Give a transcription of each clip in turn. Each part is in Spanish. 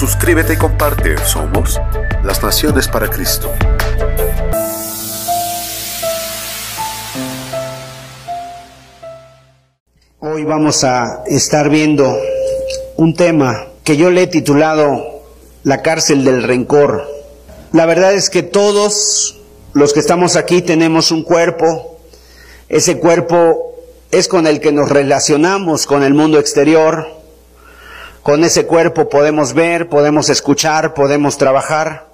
Suscríbete y comparte. Somos las Naciones para Cristo. Hoy vamos a estar viendo un tema que yo le he titulado La cárcel del rencor. La verdad es que todos los que estamos aquí tenemos un cuerpo. Ese cuerpo es con el que nos relacionamos con el mundo exterior con ese cuerpo podemos ver, podemos escuchar, podemos trabajar,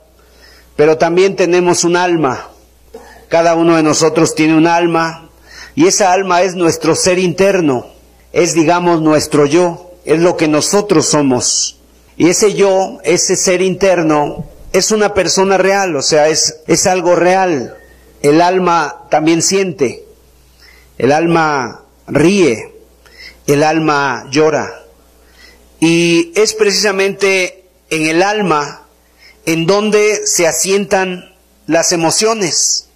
pero también tenemos un alma. Cada uno de nosotros tiene un alma y esa alma es nuestro ser interno, es digamos nuestro yo, es lo que nosotros somos. Y ese yo, ese ser interno, es una persona real, o sea, es, es algo real. El alma también siente, el alma ríe, el alma llora. Y es precisamente en el alma en donde se asientan las emociones.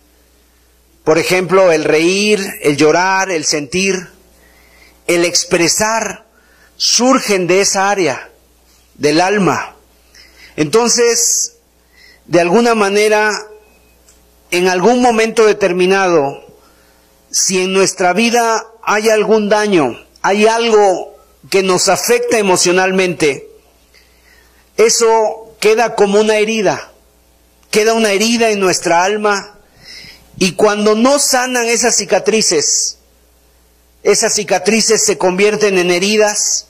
Por ejemplo, el reír, el llorar, el sentir, el expresar, surgen de esa área del alma. Entonces, de alguna manera, en algún momento determinado, si en nuestra vida hay algún daño, hay algo que nos afecta emocionalmente, eso queda como una herida, queda una herida en nuestra alma y cuando no sanan esas cicatrices, esas cicatrices se convierten en heridas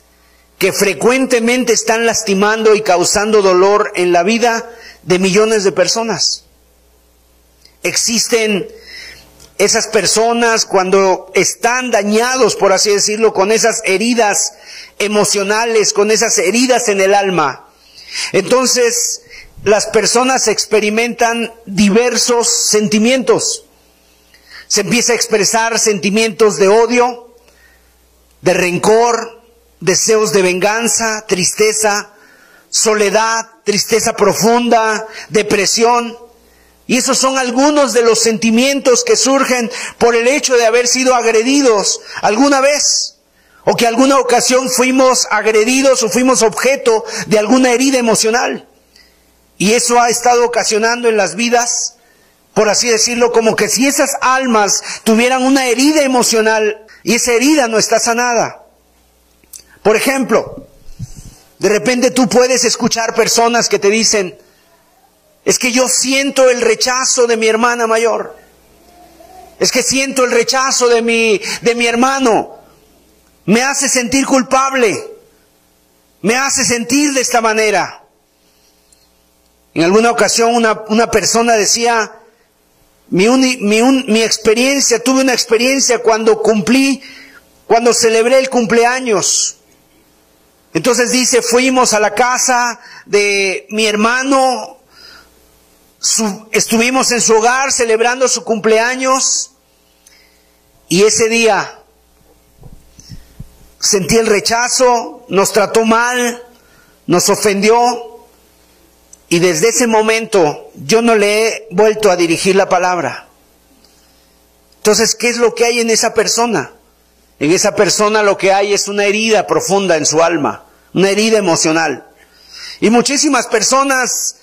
que frecuentemente están lastimando y causando dolor en la vida de millones de personas. Existen esas personas cuando están dañados, por así decirlo, con esas heridas emocionales, con esas heridas en el alma, entonces las personas experimentan diversos sentimientos. Se empieza a expresar sentimientos de odio, de rencor, deseos de venganza, tristeza, soledad, tristeza profunda, depresión. Y esos son algunos de los sentimientos que surgen por el hecho de haber sido agredidos alguna vez. O que alguna ocasión fuimos agredidos o fuimos objeto de alguna herida emocional. Y eso ha estado ocasionando en las vidas, por así decirlo, como que si esas almas tuvieran una herida emocional y esa herida no está sanada. Por ejemplo, de repente tú puedes escuchar personas que te dicen, es que yo siento el rechazo de mi hermana mayor. Es que siento el rechazo de mi, de mi hermano. Me hace sentir culpable. Me hace sentir de esta manera. En alguna ocasión una, una persona decía, mi, mi, mi experiencia, tuve una experiencia cuando cumplí, cuando celebré el cumpleaños. Entonces dice, fuimos a la casa de mi hermano estuvimos en su hogar celebrando su cumpleaños y ese día sentí el rechazo, nos trató mal, nos ofendió y desde ese momento yo no le he vuelto a dirigir la palabra. Entonces, ¿qué es lo que hay en esa persona? En esa persona lo que hay es una herida profunda en su alma, una herida emocional. Y muchísimas personas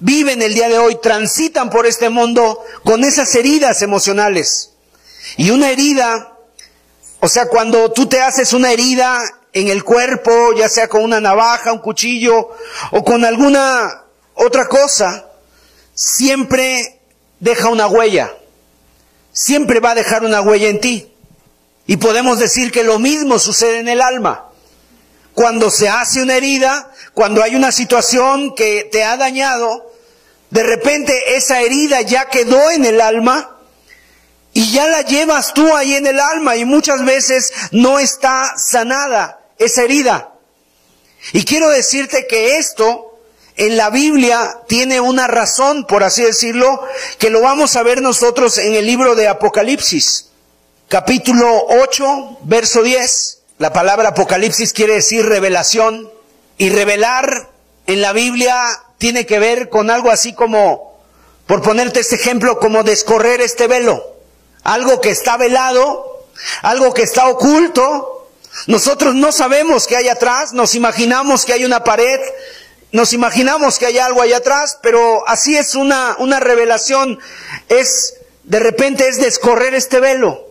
viven el día de hoy, transitan por este mundo con esas heridas emocionales. Y una herida, o sea, cuando tú te haces una herida en el cuerpo, ya sea con una navaja, un cuchillo o con alguna otra cosa, siempre deja una huella. Siempre va a dejar una huella en ti. Y podemos decir que lo mismo sucede en el alma. Cuando se hace una herida, cuando hay una situación que te ha dañado, de repente esa herida ya quedó en el alma y ya la llevas tú ahí en el alma y muchas veces no está sanada esa herida. Y quiero decirte que esto en la Biblia tiene una razón, por así decirlo, que lo vamos a ver nosotros en el libro de Apocalipsis, capítulo 8, verso 10. La palabra Apocalipsis quiere decir revelación y revelar en la Biblia tiene que ver con algo así como, por ponerte este ejemplo, como descorrer este velo. Algo que está velado, algo que está oculto. Nosotros no sabemos qué hay atrás, nos imaginamos que hay una pared, nos imaginamos que hay algo allá atrás, pero así es una, una revelación, es, de repente es descorrer este velo.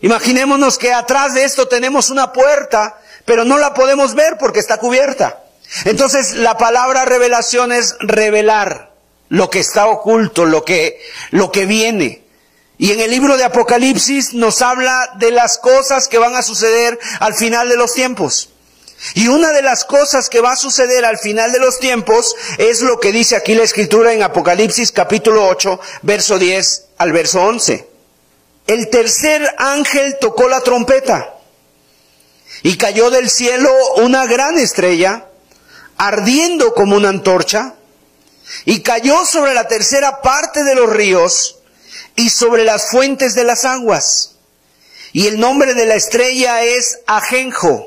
Imaginémonos que atrás de esto tenemos una puerta, pero no la podemos ver porque está cubierta. Entonces la palabra revelación es revelar lo que está oculto, lo que, lo que viene. Y en el libro de Apocalipsis nos habla de las cosas que van a suceder al final de los tiempos. Y una de las cosas que va a suceder al final de los tiempos es lo que dice aquí la escritura en Apocalipsis capítulo 8, verso 10 al verso 11. El tercer ángel tocó la trompeta y cayó del cielo una gran estrella ardiendo como una antorcha, y cayó sobre la tercera parte de los ríos y sobre las fuentes de las aguas. Y el nombre de la estrella es Ajenjo.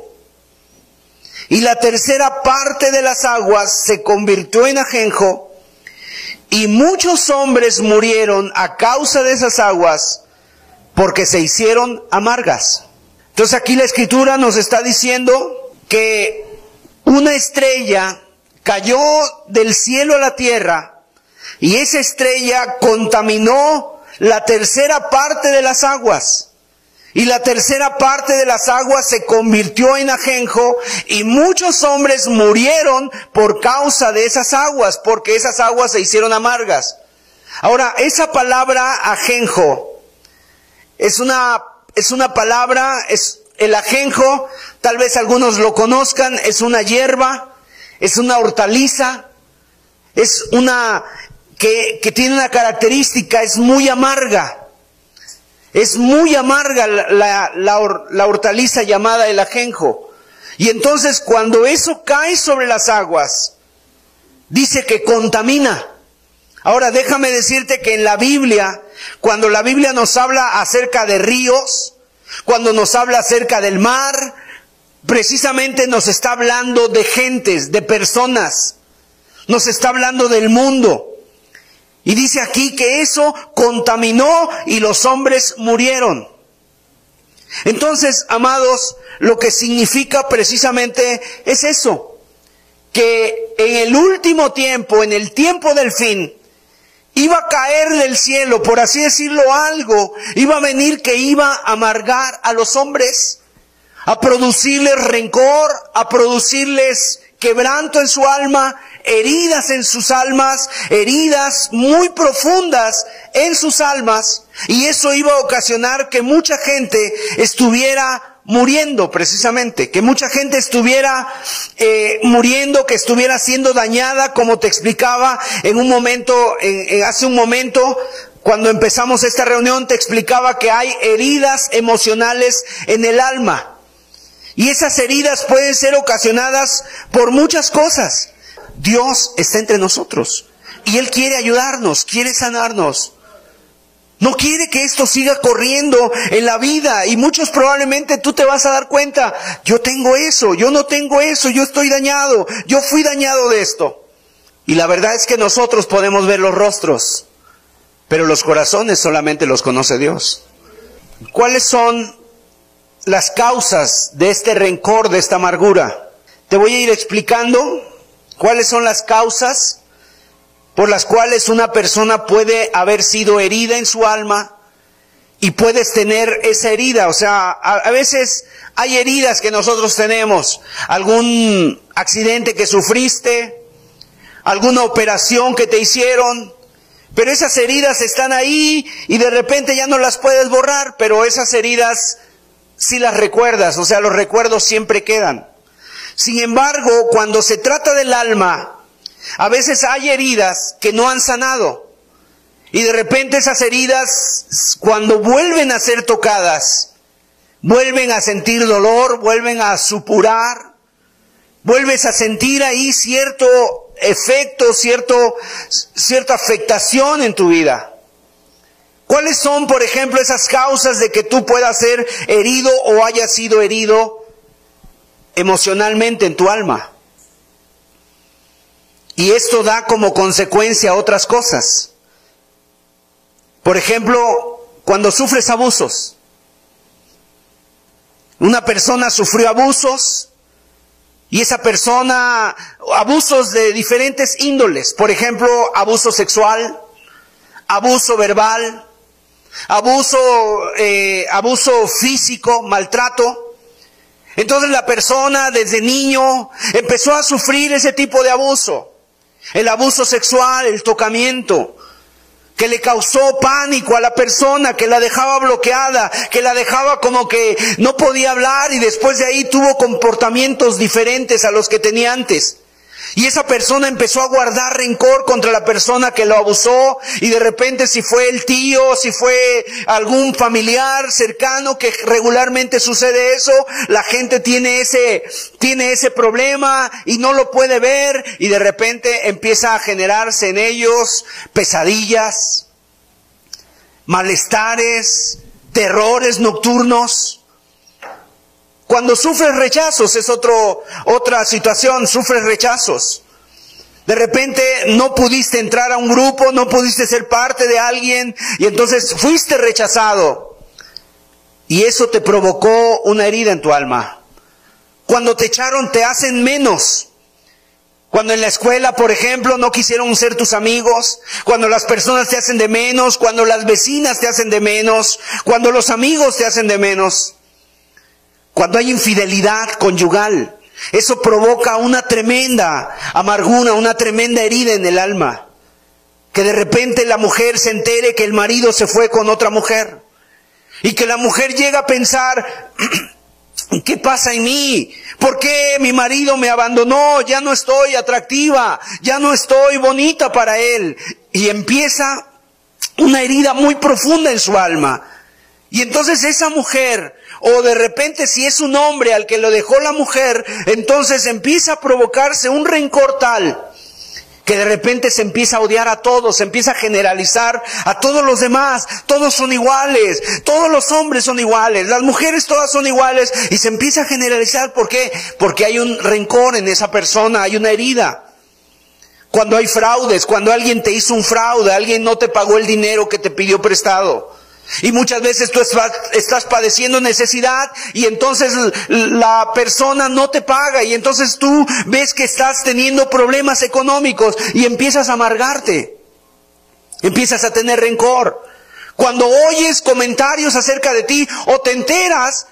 Y la tercera parte de las aguas se convirtió en Ajenjo, y muchos hombres murieron a causa de esas aguas, porque se hicieron amargas. Entonces aquí la escritura nos está diciendo que una estrella cayó del cielo a la tierra y esa estrella contaminó la tercera parte de las aguas. Y la tercera parte de las aguas se convirtió en ajenjo y muchos hombres murieron por causa de esas aguas, porque esas aguas se hicieron amargas. Ahora, esa palabra ajenjo es una, es una palabra, es, el ajenjo, tal vez algunos lo conozcan, es una hierba, es una hortaliza, es una que, tiene una característica, es muy amarga. Es muy amarga la, la, hortaliza llamada el ajenjo. Y entonces cuando eso cae sobre las aguas, dice que contamina. Ahora déjame decirte que en la Biblia, cuando la Biblia nos habla acerca de ríos, cuando nos habla acerca del mar, precisamente nos está hablando de gentes, de personas. Nos está hablando del mundo. Y dice aquí que eso contaminó y los hombres murieron. Entonces, amados, lo que significa precisamente es eso, que en el último tiempo, en el tiempo del fin, Iba a caer del cielo, por así decirlo, algo. Iba a venir que iba a amargar a los hombres, a producirles rencor, a producirles quebranto en su alma, heridas en sus almas, heridas muy profundas en sus almas. Y eso iba a ocasionar que mucha gente estuviera muriendo precisamente, que mucha gente estuviera eh, muriendo, que estuviera siendo dañada, como te explicaba en un momento, en, hace un momento, cuando empezamos esta reunión, te explicaba que hay heridas emocionales en el alma. Y esas heridas pueden ser ocasionadas por muchas cosas. Dios está entre nosotros y Él quiere ayudarnos, quiere sanarnos. No quiere que esto siga corriendo en la vida y muchos probablemente tú te vas a dar cuenta, yo tengo eso, yo no tengo eso, yo estoy dañado, yo fui dañado de esto. Y la verdad es que nosotros podemos ver los rostros, pero los corazones solamente los conoce Dios. ¿Cuáles son las causas de este rencor, de esta amargura? Te voy a ir explicando cuáles son las causas por las cuales una persona puede haber sido herida en su alma y puedes tener esa herida. O sea, a, veces hay heridas que nosotros tenemos, algún accidente que sufriste, alguna operación que te hicieron, pero esas heridas están ahí y de repente ya no las puedes borrar, pero esas heridas sí las recuerdas, o sea, los recuerdos siempre quedan. Sin embargo, cuando se trata del alma, a veces hay heridas que no han sanado. Y de repente esas heridas, cuando vuelven a ser tocadas, vuelven a sentir dolor, vuelven a supurar, vuelves a sentir ahí cierto efecto, cierto, cierta afectación en tu vida. ¿Cuáles son, por ejemplo, esas causas de que tú puedas ser herido o hayas sido herido emocionalmente en tu alma? Y esto da como consecuencia otras cosas. Por ejemplo, cuando sufres abusos. Una persona sufrió abusos y esa persona, abusos de diferentes índoles, por ejemplo, abuso sexual, abuso verbal, abuso, eh, abuso físico, maltrato. Entonces la persona desde niño empezó a sufrir ese tipo de abuso. El abuso sexual, el tocamiento, que le causó pánico a la persona, que la dejaba bloqueada, que la dejaba como que no podía hablar y después de ahí tuvo comportamientos diferentes a los que tenía antes. Y esa persona empezó a guardar rencor contra la persona que lo abusó y de repente si fue el tío, si fue algún familiar cercano que regularmente sucede eso, la gente tiene ese, tiene ese problema y no lo puede ver y de repente empieza a generarse en ellos pesadillas, malestares, terrores nocturnos. Cuando sufres rechazos es otro, otra situación, sufres rechazos. De repente no pudiste entrar a un grupo, no pudiste ser parte de alguien y entonces fuiste rechazado. Y eso te provocó una herida en tu alma. Cuando te echaron te hacen menos. Cuando en la escuela, por ejemplo, no quisieron ser tus amigos, cuando las personas te hacen de menos, cuando las vecinas te hacen de menos, cuando los amigos te hacen de menos. Cuando hay infidelidad conyugal, eso provoca una tremenda amargura, una tremenda herida en el alma. Que de repente la mujer se entere que el marido se fue con otra mujer. Y que la mujer llega a pensar, ¿qué pasa en mí? ¿Por qué mi marido me abandonó? Ya no estoy atractiva, ya no estoy bonita para él. Y empieza una herida muy profunda en su alma. Y entonces esa mujer o de repente si es un hombre al que lo dejó la mujer, entonces empieza a provocarse un rencor tal que de repente se empieza a odiar a todos, se empieza a generalizar a todos los demás, todos son iguales, todos los hombres son iguales, las mujeres todas son iguales y se empieza a generalizar, ¿por qué? Porque hay un rencor en esa persona, hay una herida. Cuando hay fraudes, cuando alguien te hizo un fraude, alguien no te pagó el dinero que te pidió prestado. Y muchas veces tú estás padeciendo necesidad y entonces la persona no te paga y entonces tú ves que estás teniendo problemas económicos y empiezas a amargarte. Empiezas a tener rencor. Cuando oyes comentarios acerca de ti o te enteras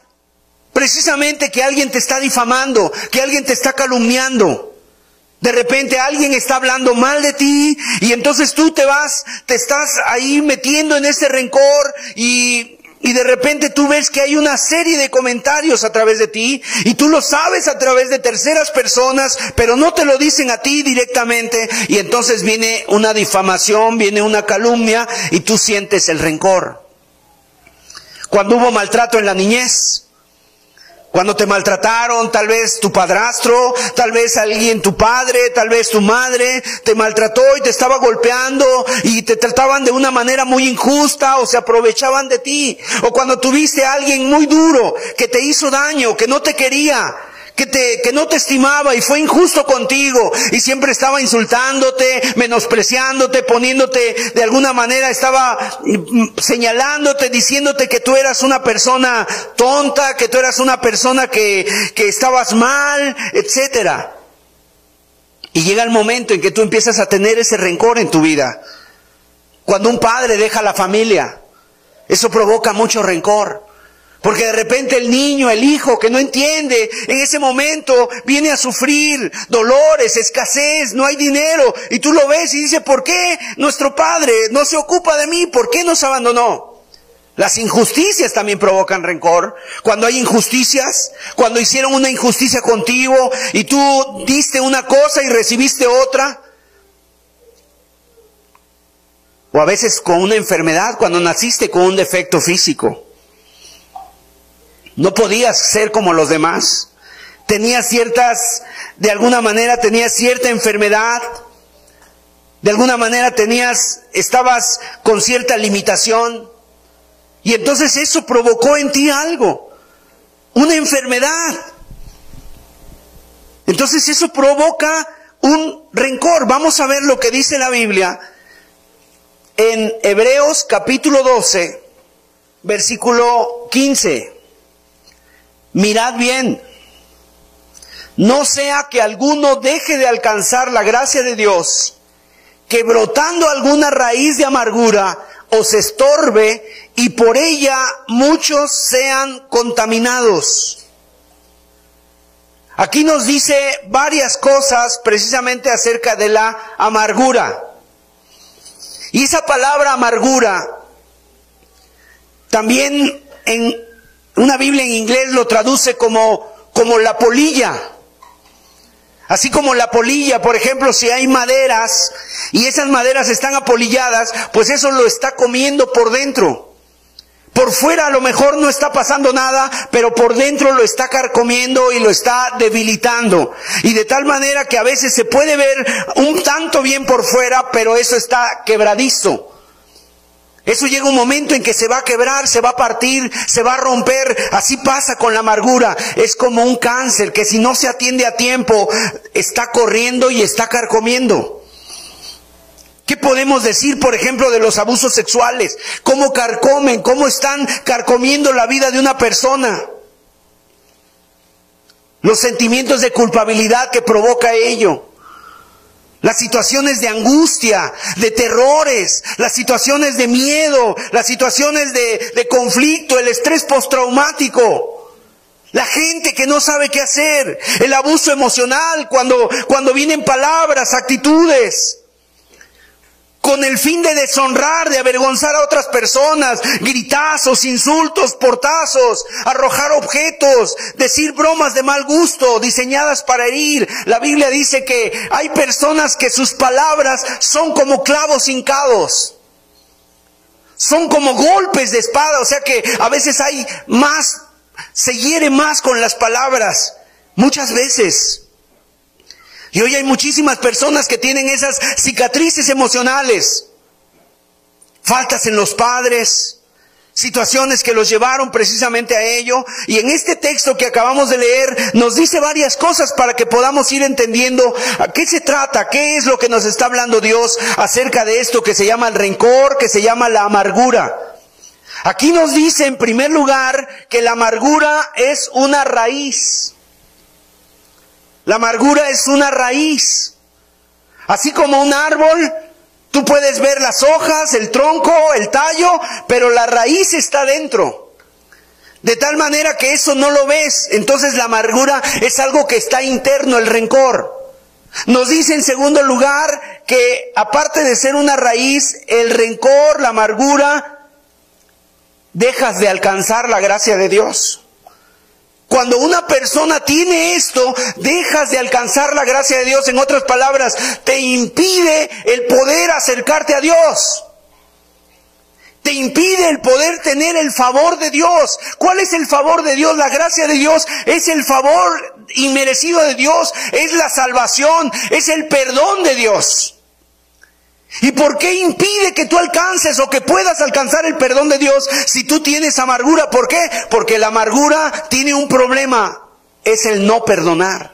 precisamente que alguien te está difamando, que alguien te está calumniando. De repente alguien está hablando mal de ti y entonces tú te vas, te estás ahí metiendo en ese rencor y, y de repente tú ves que hay una serie de comentarios a través de ti y tú lo sabes a través de terceras personas, pero no te lo dicen a ti directamente y entonces viene una difamación, viene una calumnia y tú sientes el rencor. Cuando hubo maltrato en la niñez, cuando te maltrataron, tal vez tu padrastro, tal vez alguien, tu padre, tal vez tu madre, te maltrató y te estaba golpeando y te trataban de una manera muy injusta o se aprovechaban de ti. O cuando tuviste a alguien muy duro que te hizo daño, que no te quería, que, te, que no te estimaba y fue injusto contigo y siempre estaba insultándote, menospreciándote, poniéndote de alguna manera, estaba mm, señalándote, diciéndote que tú eras una persona tonta, que tú eras una persona que, que estabas mal, etcétera. Y llega el momento en que tú empiezas a tener ese rencor en tu vida. Cuando un padre deja la familia, eso provoca mucho rencor. Porque de repente el niño, el hijo que no entiende, en ese momento viene a sufrir dolores, escasez, no hay dinero. Y tú lo ves y dices, ¿por qué nuestro padre no se ocupa de mí? ¿Por qué nos abandonó? Las injusticias también provocan rencor. Cuando hay injusticias, cuando hicieron una injusticia contigo y tú diste una cosa y recibiste otra. O a veces con una enfermedad, cuando naciste con un defecto físico. No podías ser como los demás. tenía ciertas, de alguna manera tenías cierta enfermedad, de alguna manera tenías, estabas con cierta limitación, y entonces eso provocó en ti algo, una enfermedad. Entonces eso provoca un rencor. Vamos a ver lo que dice la Biblia en Hebreos capítulo 12, versículo 15. Mirad bien, no sea que alguno deje de alcanzar la gracia de Dios, que brotando alguna raíz de amargura os estorbe y por ella muchos sean contaminados. Aquí nos dice varias cosas precisamente acerca de la amargura. Y esa palabra amargura, también en una Biblia en inglés lo traduce como, como la polilla. Así como la polilla, por ejemplo, si hay maderas y esas maderas están apolilladas, pues eso lo está comiendo por dentro. Por fuera a lo mejor no está pasando nada, pero por dentro lo está carcomiendo y lo está debilitando. Y de tal manera que a veces se puede ver un tanto bien por fuera, pero eso está quebradizo. Eso llega un momento en que se va a quebrar, se va a partir, se va a romper. Así pasa con la amargura. Es como un cáncer que si no se atiende a tiempo, está corriendo y está carcomiendo. ¿Qué podemos decir, por ejemplo, de los abusos sexuales? ¿Cómo carcomen? ¿Cómo están carcomiendo la vida de una persona? Los sentimientos de culpabilidad que provoca ello. Las situaciones de angustia, de terrores, las situaciones de miedo, las situaciones de, de conflicto, el estrés postraumático. La gente que no sabe qué hacer, el abuso emocional, cuando, cuando vienen palabras, actitudes con el fin de deshonrar, de avergonzar a otras personas, gritazos, insultos, portazos, arrojar objetos, decir bromas de mal gusto, diseñadas para herir. La Biblia dice que hay personas que sus palabras son como clavos hincados. Son como golpes de espada, o sea que a veces hay más, se hiere más con las palabras. Muchas veces. Y hoy hay muchísimas personas que tienen esas cicatrices emocionales. Faltas en los padres, situaciones que los llevaron precisamente a ello. Y en este texto que acabamos de leer nos dice varias cosas para que podamos ir entendiendo a qué se trata, qué es lo que nos está hablando Dios acerca de esto que se llama el rencor, que se llama la amargura. Aquí nos dice en primer lugar que la amargura es una raíz. La amargura es una raíz. Así como un árbol, tú puedes ver las hojas, el tronco, el tallo, pero la raíz está dentro. De tal manera que eso no lo ves. Entonces la amargura es algo que está interno, el rencor. Nos dice en segundo lugar que aparte de ser una raíz, el rencor, la amargura, dejas de alcanzar la gracia de Dios. Cuando una persona tiene esto, dejas de alcanzar la gracia de Dios. En otras palabras, te impide el poder acercarte a Dios. Te impide el poder tener el favor de Dios. ¿Cuál es el favor de Dios? La gracia de Dios es el favor inmerecido de Dios, es la salvación, es el perdón de Dios. ¿Y por qué impide que tú alcances o que puedas alcanzar el perdón de Dios si tú tienes amargura? ¿Por qué? Porque la amargura tiene un problema, es el no perdonar.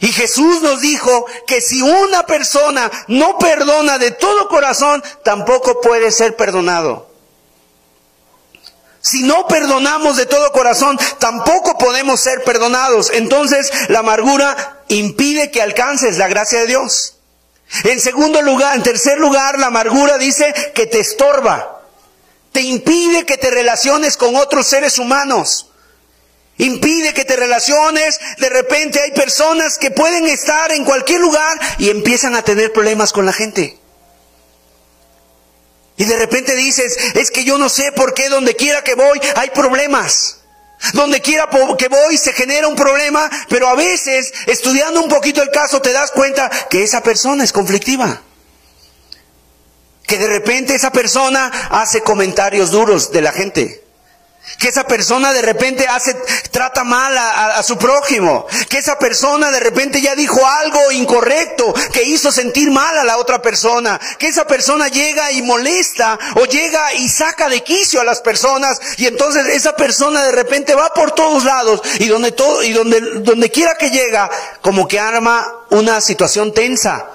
Y Jesús nos dijo que si una persona no perdona de todo corazón, tampoco puede ser perdonado. Si no perdonamos de todo corazón, tampoco podemos ser perdonados. Entonces la amargura impide que alcances la gracia de Dios. En segundo lugar, en tercer lugar, la amargura dice que te estorba. Te impide que te relaciones con otros seres humanos. Impide que te relaciones. De repente hay personas que pueden estar en cualquier lugar y empiezan a tener problemas con la gente. Y de repente dices, es que yo no sé por qué donde quiera que voy hay problemas. Donde quiera que voy se genera un problema, pero a veces, estudiando un poquito el caso, te das cuenta que esa persona es conflictiva. Que de repente esa persona hace comentarios duros de la gente. Que esa persona de repente hace, trata mal a, a, su prójimo. Que esa persona de repente ya dijo algo incorrecto, que hizo sentir mal a la otra persona. Que esa persona llega y molesta o llega y saca de quicio a las personas y entonces esa persona de repente va por todos lados y donde todo, y donde, donde quiera que llega, como que arma una situación tensa.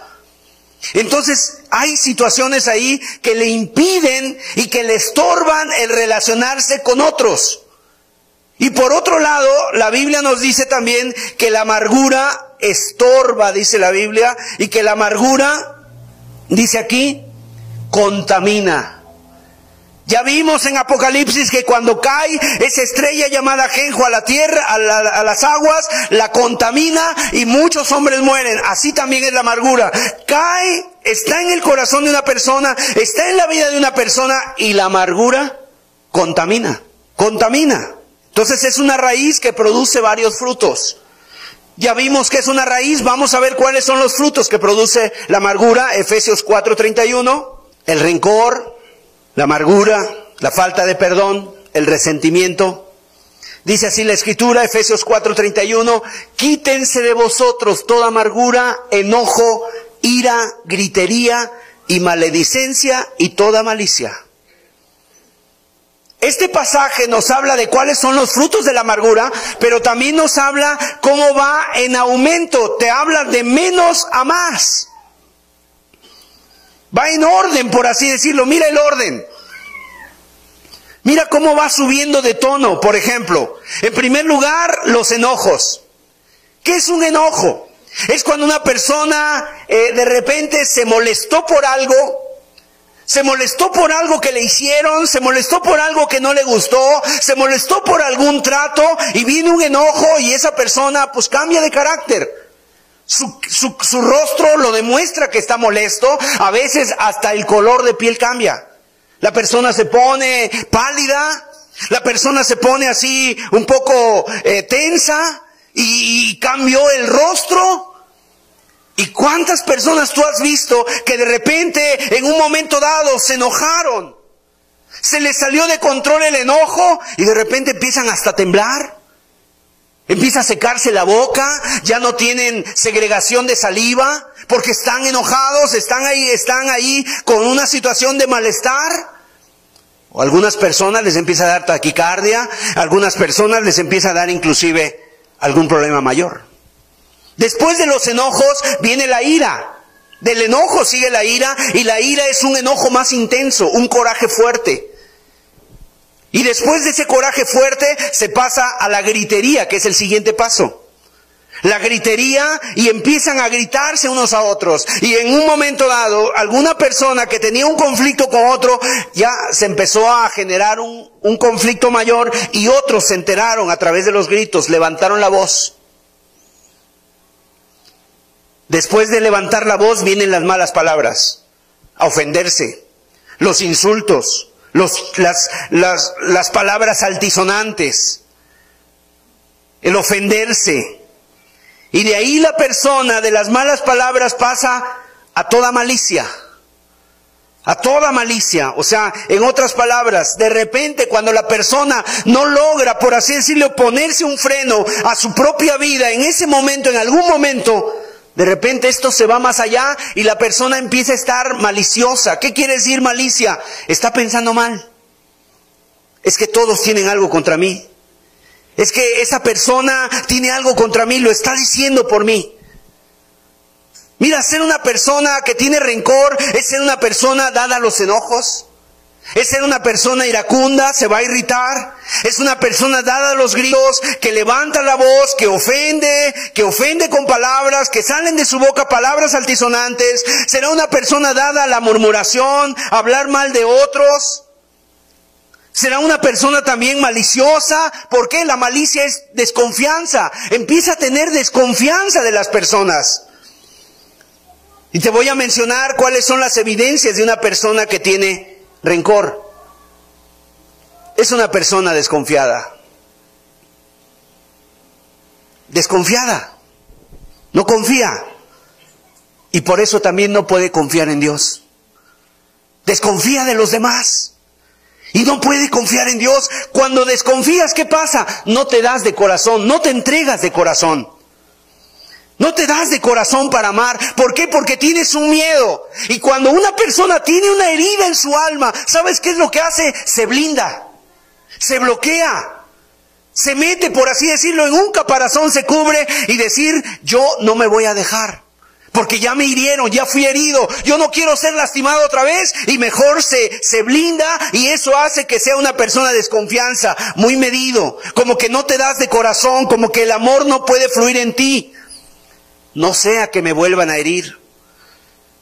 Entonces hay situaciones ahí que le impiden y que le estorban el relacionarse con otros. Y por otro lado, la Biblia nos dice también que la amargura estorba, dice la Biblia, y que la amargura, dice aquí, contamina. Ya vimos en Apocalipsis que cuando cae esa estrella llamada Genjo a la tierra, a, a, las aguas, la contamina y muchos hombres mueren. Así también es la amargura. Cae, está en el corazón de una persona, está en la vida de una persona y la amargura contamina, contamina. Entonces es una raíz que produce varios frutos. Ya vimos que es una raíz, vamos a ver cuáles son los frutos que produce la amargura, Efesios 4:31, el rencor, la amargura, la falta de perdón, el resentimiento. Dice así la escritura, Efesios 4:31, quítense de vosotros toda amargura, enojo, ira, gritería y maledicencia y toda malicia. Este pasaje nos habla de cuáles son los frutos de la amargura, pero también nos habla cómo va en aumento, te habla de menos a más. Va en orden, por así decirlo. Mira el orden. Mira cómo va subiendo de tono, por ejemplo. En primer lugar, los enojos. ¿Qué es un enojo? Es cuando una persona eh, de repente se molestó por algo, se molestó por algo que le hicieron, se molestó por algo que no le gustó, se molestó por algún trato y viene un enojo y esa persona pues cambia de carácter. Su, su, su, rostro lo demuestra que está molesto, a veces hasta el color de piel cambia. La persona se pone pálida, la persona se pone así un poco eh, tensa y, y cambió el rostro. ¿Y cuántas personas tú has visto que de repente en un momento dado se enojaron? Se les salió de control el enojo y de repente empiezan hasta a temblar. Empieza a secarse la boca, ya no tienen segregación de saliva, porque están enojados, están ahí, están ahí con una situación de malestar. O algunas personas les empieza a dar taquicardia, algunas personas les empieza a dar inclusive algún problema mayor. Después de los enojos viene la ira. Del enojo sigue la ira y la ira es un enojo más intenso, un coraje fuerte. Y después de ese coraje fuerte se pasa a la gritería, que es el siguiente paso. La gritería y empiezan a gritarse unos a otros. Y en un momento dado, alguna persona que tenía un conflicto con otro, ya se empezó a generar un, un conflicto mayor y otros se enteraron a través de los gritos, levantaron la voz. Después de levantar la voz vienen las malas palabras, a ofenderse, los insultos, los, las, las, las palabras altisonantes, el ofenderse. Y de ahí la persona de las malas palabras pasa a toda malicia. A toda malicia. O sea, en otras palabras, de repente cuando la persona no logra, por así decirlo, ponerse un freno a su propia vida, en ese momento, en algún momento, de repente esto se va más allá y la persona empieza a estar maliciosa. ¿Qué quiere decir malicia? Está pensando mal. Es que todos tienen algo contra mí. Es que esa persona tiene algo contra mí, lo está diciendo por mí. Mira, ser una persona que tiene rencor es ser una persona dada a los enojos. Es ser una persona iracunda, se va a irritar. Es una persona dada a los gritos, que levanta la voz, que ofende, que ofende con palabras, que salen de su boca palabras altisonantes. Será una persona dada a la murmuración, hablar mal de otros. Será una persona también maliciosa. ¿Por qué? La malicia es desconfianza. Empieza a tener desconfianza de las personas. Y te voy a mencionar cuáles son las evidencias de una persona que tiene rencor. Es una persona desconfiada. Desconfiada. No confía. Y por eso también no puede confiar en Dios. Desconfía de los demás. Y no puede confiar en Dios. Cuando desconfías, ¿qué pasa? No te das de corazón, no te entregas de corazón. No te das de corazón para amar. ¿Por qué? Porque tienes un miedo. Y cuando una persona tiene una herida en su alma, ¿sabes qué es lo que hace? Se blinda. Se bloquea. Se mete, por así decirlo, en un caparazón, se cubre y decir, yo no me voy a dejar. Porque ya me hirieron, ya fui herido, yo no quiero ser lastimado otra vez y mejor se, se blinda y eso hace que sea una persona de desconfianza, muy medido, como que no te das de corazón, como que el amor no puede fluir en ti. No sea que me vuelvan a herir.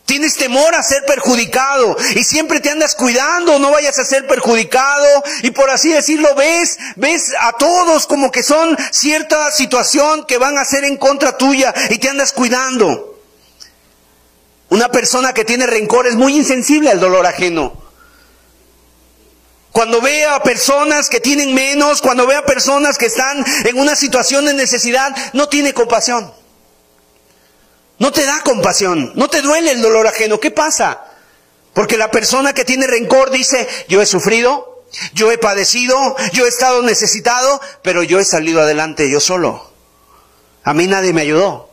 Tienes temor a ser perjudicado y siempre te andas cuidando, no vayas a ser perjudicado y por así decirlo ves, ves a todos como que son cierta situación que van a ser en contra tuya y te andas cuidando. Una persona que tiene rencor es muy insensible al dolor ajeno. Cuando ve a personas que tienen menos, cuando ve a personas que están en una situación de necesidad, no tiene compasión. No te da compasión, no te duele el dolor ajeno. ¿Qué pasa? Porque la persona que tiene rencor dice, yo he sufrido, yo he padecido, yo he estado necesitado, pero yo he salido adelante yo solo. A mí nadie me ayudó.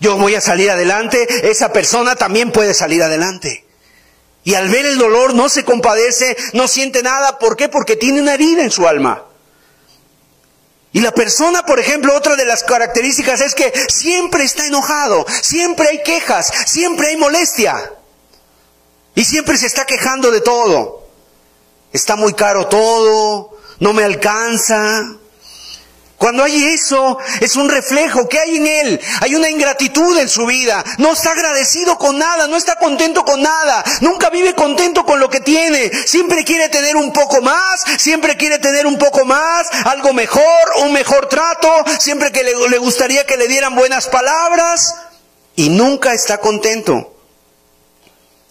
Yo voy a salir adelante, esa persona también puede salir adelante. Y al ver el dolor no se compadece, no siente nada. ¿Por qué? Porque tiene una herida en su alma. Y la persona, por ejemplo, otra de las características es que siempre está enojado, siempre hay quejas, siempre hay molestia. Y siempre se está quejando de todo. Está muy caro todo, no me alcanza, cuando hay eso, es un reflejo que hay en él. Hay una ingratitud en su vida. No está agradecido con nada, no está contento con nada. Nunca vive contento con lo que tiene. Siempre quiere tener un poco más, siempre quiere tener un poco más, algo mejor, un mejor trato, siempre que le, le gustaría que le dieran buenas palabras. Y nunca está contento.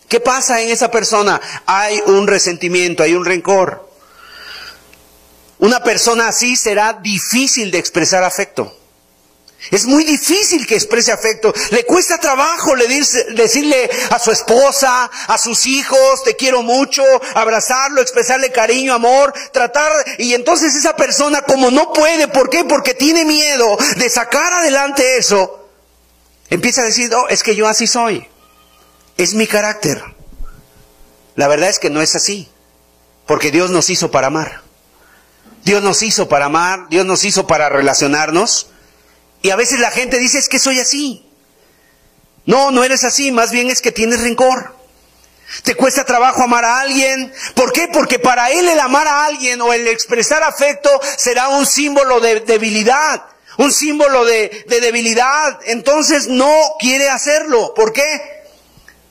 ¿Qué pasa en esa persona? Hay un resentimiento, hay un rencor. Una persona así será difícil de expresar afecto. Es muy difícil que exprese afecto. Le cuesta trabajo le decirle a su esposa, a sus hijos, te quiero mucho, abrazarlo, expresarle cariño, amor, tratar. Y entonces esa persona como no puede, ¿por qué? Porque tiene miedo de sacar adelante eso. Empieza a decir, oh, es que yo así soy. Es mi carácter. La verdad es que no es así. Porque Dios nos hizo para amar. Dios nos hizo para amar, Dios nos hizo para relacionarnos. Y a veces la gente dice, es que soy así. No, no eres así, más bien es que tienes rencor. Te cuesta trabajo amar a alguien. ¿Por qué? Porque para él el amar a alguien o el expresar afecto será un símbolo de debilidad, un símbolo de, de debilidad. Entonces no quiere hacerlo. ¿Por qué?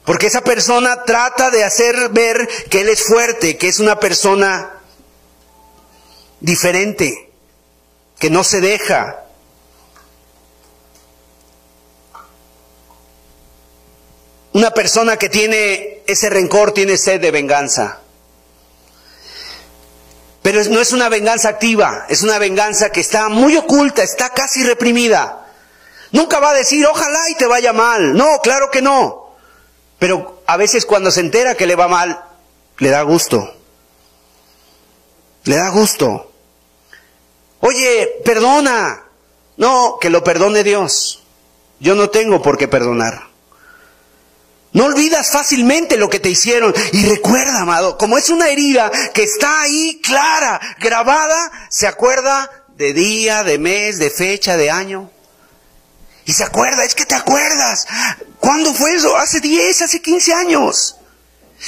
Porque esa persona trata de hacer ver que él es fuerte, que es una persona diferente, que no se deja. Una persona que tiene ese rencor tiene sed de venganza. Pero no es una venganza activa, es una venganza que está muy oculta, está casi reprimida. Nunca va a decir, ojalá y te vaya mal. No, claro que no. Pero a veces cuando se entera que le va mal, le da gusto. Le da gusto. Oye, perdona. No, que lo perdone Dios. Yo no tengo por qué perdonar. No olvidas fácilmente lo que te hicieron. Y recuerda, amado, como es una herida que está ahí clara, grabada, se acuerda de día, de mes, de fecha, de año. Y se acuerda, es que te acuerdas. ¿Cuándo fue eso? Hace 10, hace 15 años.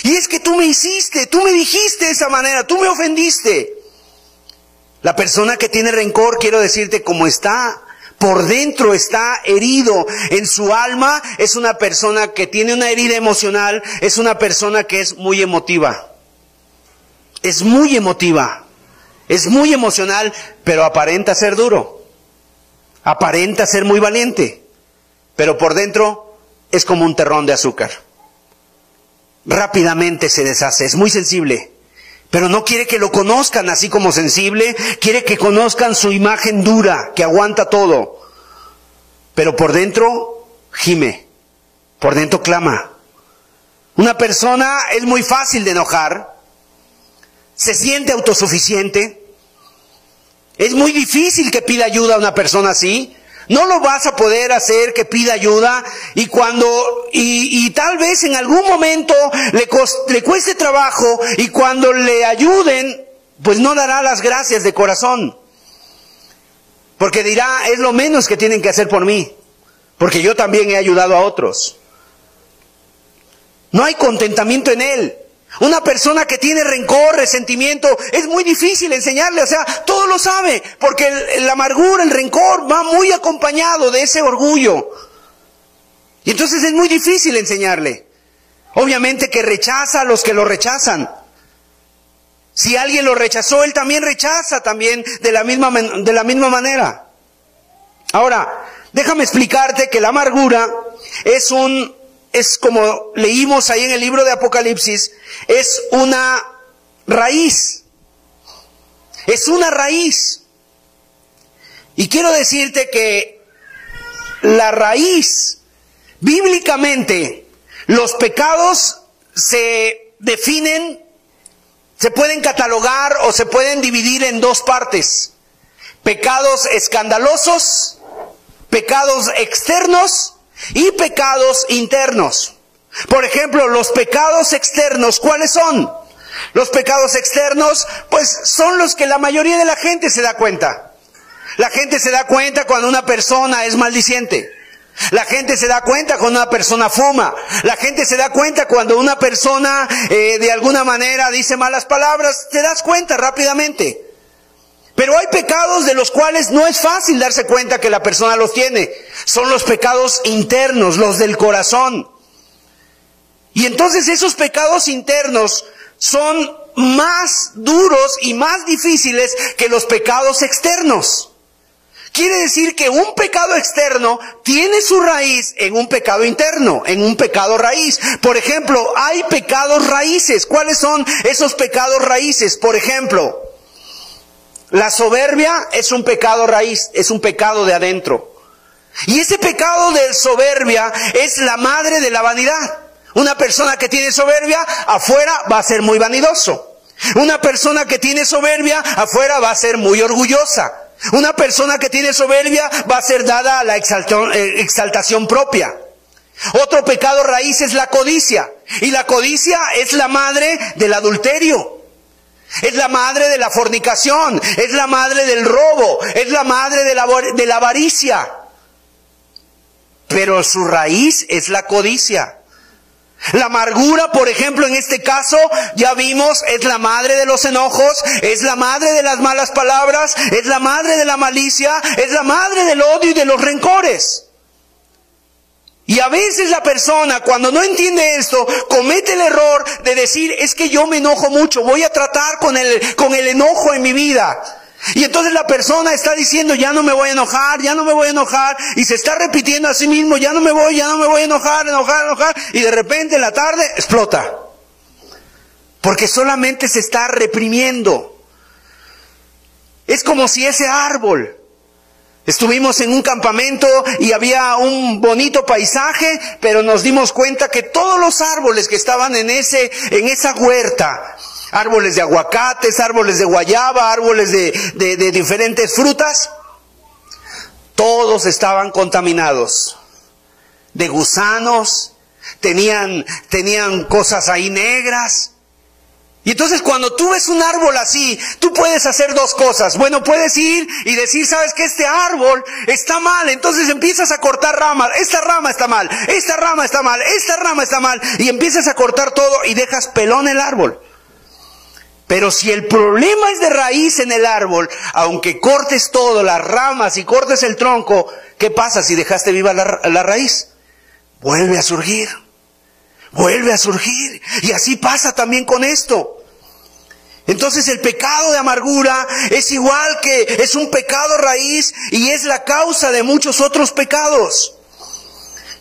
Y es que tú me hiciste, tú me dijiste de esa manera, tú me ofendiste. La persona que tiene rencor, quiero decirte, como está por dentro, está herido en su alma, es una persona que tiene una herida emocional, es una persona que es muy emotiva. Es muy emotiva, es muy emocional, pero aparenta ser duro. Aparenta ser muy valiente, pero por dentro es como un terrón de azúcar. Rápidamente se deshace, es muy sensible. Pero no quiere que lo conozcan así como sensible, quiere que conozcan su imagen dura, que aguanta todo. Pero por dentro gime, por dentro clama. Una persona es muy fácil de enojar, se siente autosuficiente. Es muy difícil que pida ayuda a una persona así. No lo vas a poder hacer que pida ayuda y cuando, y, tal vez en algún momento le, le cueste trabajo y cuando le ayuden, pues no dará las gracias de corazón. Porque dirá, es lo menos que tienen que hacer por mí, porque yo también he ayudado a otros. No hay contentamiento en él. Una persona que tiene rencor, resentimiento, es muy difícil enseñarle, o sea, todo lo sabe, porque la amargura, el rencor va muy acompañado de ese orgullo. Y entonces es muy difícil enseñarle. Obviamente que rechaza a los que lo rechazan. Si alguien lo rechazó, él también rechaza también de la misma, de la misma manera. Ahora, déjame explicarte que la amargura es un es como leímos ahí en el libro de Apocalipsis, es una raíz. Es una raíz. Y quiero decirte que la raíz, bíblicamente, los pecados se definen, se pueden catalogar o se pueden dividir en dos partes. Pecados escandalosos, pecados externos y pecados internos. Por ejemplo, los pecados externos, ¿cuáles son? Los pecados externos, pues son los que la mayoría de la gente se da cuenta. La gente se da cuenta cuando una persona es maldiciente. La gente se da cuenta cuando una persona fuma. La gente se da cuenta cuando una persona eh, de alguna manera dice malas palabras. Te das cuenta rápidamente. Pero hay pecados de los cuales no es fácil darse cuenta que la persona los tiene. Son los pecados internos, los del corazón. Y entonces esos pecados internos son más duros y más difíciles que los pecados externos. Quiere decir que un pecado externo tiene su raíz en un pecado interno, en un pecado raíz. Por ejemplo, hay pecados raíces. ¿Cuáles son esos pecados raíces? Por ejemplo, la soberbia es un pecado raíz, es un pecado de adentro. Y ese pecado de soberbia es la madre de la vanidad. Una persona que tiene soberbia afuera va a ser muy vanidoso. Una persona que tiene soberbia afuera va a ser muy orgullosa. Una persona que tiene soberbia va a ser dada a la eh, exaltación propia. Otro pecado raíz es la codicia. Y la codicia es la madre del adulterio. Es la madre de la fornicación, es la madre del robo, es la madre de la, de la avaricia. Pero su raíz es la codicia. La amargura, por ejemplo, en este caso, ya vimos, es la madre de los enojos, es la madre de las malas palabras, es la madre de la malicia, es la madre del odio y de los rencores. Y a veces la persona, cuando no entiende esto, comete el error de decir, es que yo me enojo mucho, voy a tratar con el, con el enojo en mi vida. Y entonces la persona está diciendo, ya no me voy a enojar, ya no me voy a enojar, y se está repitiendo a sí mismo, ya no me voy, ya no me voy a enojar, enojar, enojar, y de repente en la tarde explota. Porque solamente se está reprimiendo. Es como si ese árbol Estuvimos en un campamento y había un bonito paisaje, pero nos dimos cuenta que todos los árboles que estaban en ese, en esa huerta, árboles de aguacates, árboles de guayaba, árboles de, de, de diferentes frutas, todos estaban contaminados de gusanos, tenían, tenían cosas ahí negras, y entonces cuando tú ves un árbol así, tú puedes hacer dos cosas. Bueno, puedes ir y decir, sabes que este árbol está mal, entonces empiezas a cortar ramas. Esta rama está mal, esta rama está mal, esta rama está mal. Y empiezas a cortar todo y dejas pelón el árbol. Pero si el problema es de raíz en el árbol, aunque cortes todo, las ramas y cortes el tronco, ¿qué pasa si dejaste viva la, la raíz? Vuelve a surgir vuelve a surgir. Y así pasa también con esto. Entonces el pecado de amargura es igual que es un pecado raíz y es la causa de muchos otros pecados.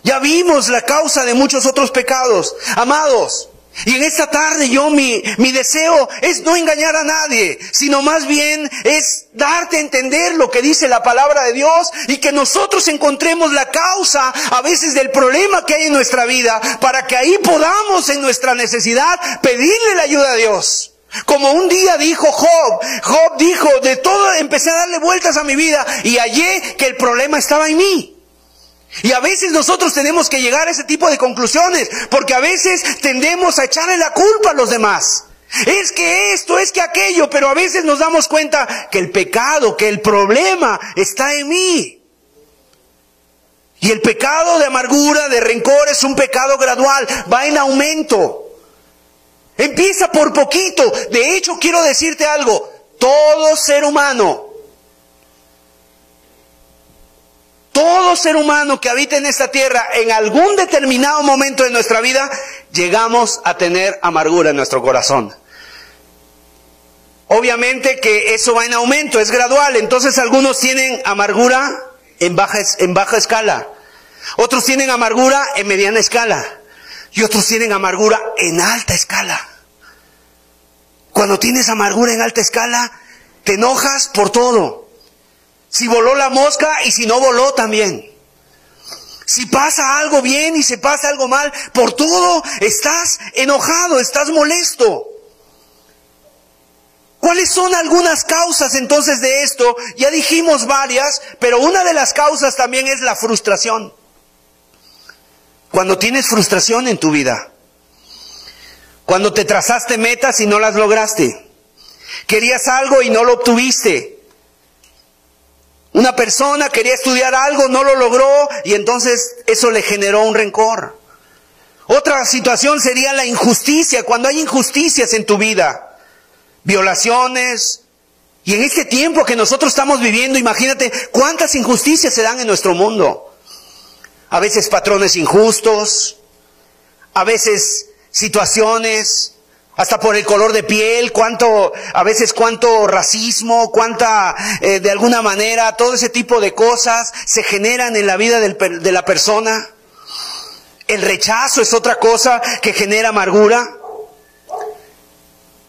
Ya vimos la causa de muchos otros pecados. Amados, y en esta tarde yo mi, mi deseo es no engañar a nadie, sino más bien es darte a entender lo que dice la palabra de Dios y que nosotros encontremos la causa a veces del problema que hay en nuestra vida para que ahí podamos en nuestra necesidad pedirle la ayuda a Dios. Como un día dijo Job, Job dijo, de todo empecé a darle vueltas a mi vida y hallé que el problema estaba en mí. Y a veces nosotros tenemos que llegar a ese tipo de conclusiones, porque a veces tendemos a echarle la culpa a los demás. Es que esto, es que aquello, pero a veces nos damos cuenta que el pecado, que el problema está en mí. Y el pecado de amargura, de rencor, es un pecado gradual, va en aumento. Empieza por poquito. De hecho, quiero decirte algo. Todo ser humano, todo ser humano que habita en esta tierra, en algún determinado momento de nuestra vida, llegamos a tener amargura en nuestro corazón. Obviamente que eso va en aumento, es gradual. Entonces algunos tienen amargura en baja, en baja escala. Otros tienen amargura en mediana escala. Y otros tienen amargura en alta escala. Cuando tienes amargura en alta escala, te enojas por todo. Si voló la mosca y si no voló también. Si pasa algo bien y se pasa algo mal, por todo estás enojado, estás molesto. ¿Cuáles son algunas causas entonces de esto? Ya dijimos varias, pero una de las causas también es la frustración. Cuando tienes frustración en tu vida, cuando te trazaste metas y no las lograste, querías algo y no lo obtuviste. Una persona quería estudiar algo, no lo logró y entonces eso le generó un rencor. Otra situación sería la injusticia, cuando hay injusticias en tu vida, violaciones. Y en este tiempo que nosotros estamos viviendo, imagínate cuántas injusticias se dan en nuestro mundo a veces patrones injustos, a veces situaciones, hasta por el color de piel, cuánto, a veces cuánto racismo, cuánta, eh, de alguna manera, todo ese tipo de cosas se generan en la vida de la persona. El rechazo es otra cosa que genera amargura.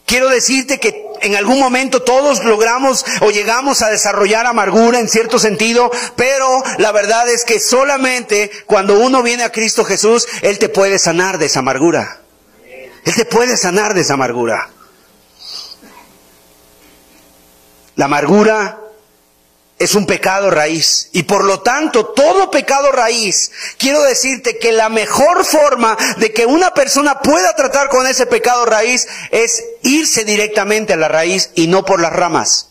Quiero decirte que en algún momento todos logramos o llegamos a desarrollar amargura en cierto sentido, pero la verdad es que solamente cuando uno viene a Cristo Jesús, Él te puede sanar de esa amargura. Él te puede sanar de esa amargura. La amargura es un pecado raíz. Y por lo tanto, todo pecado raíz, quiero decirte que la mejor forma de que una persona pueda tratar con ese pecado raíz es irse directamente a la raíz y no por las ramas.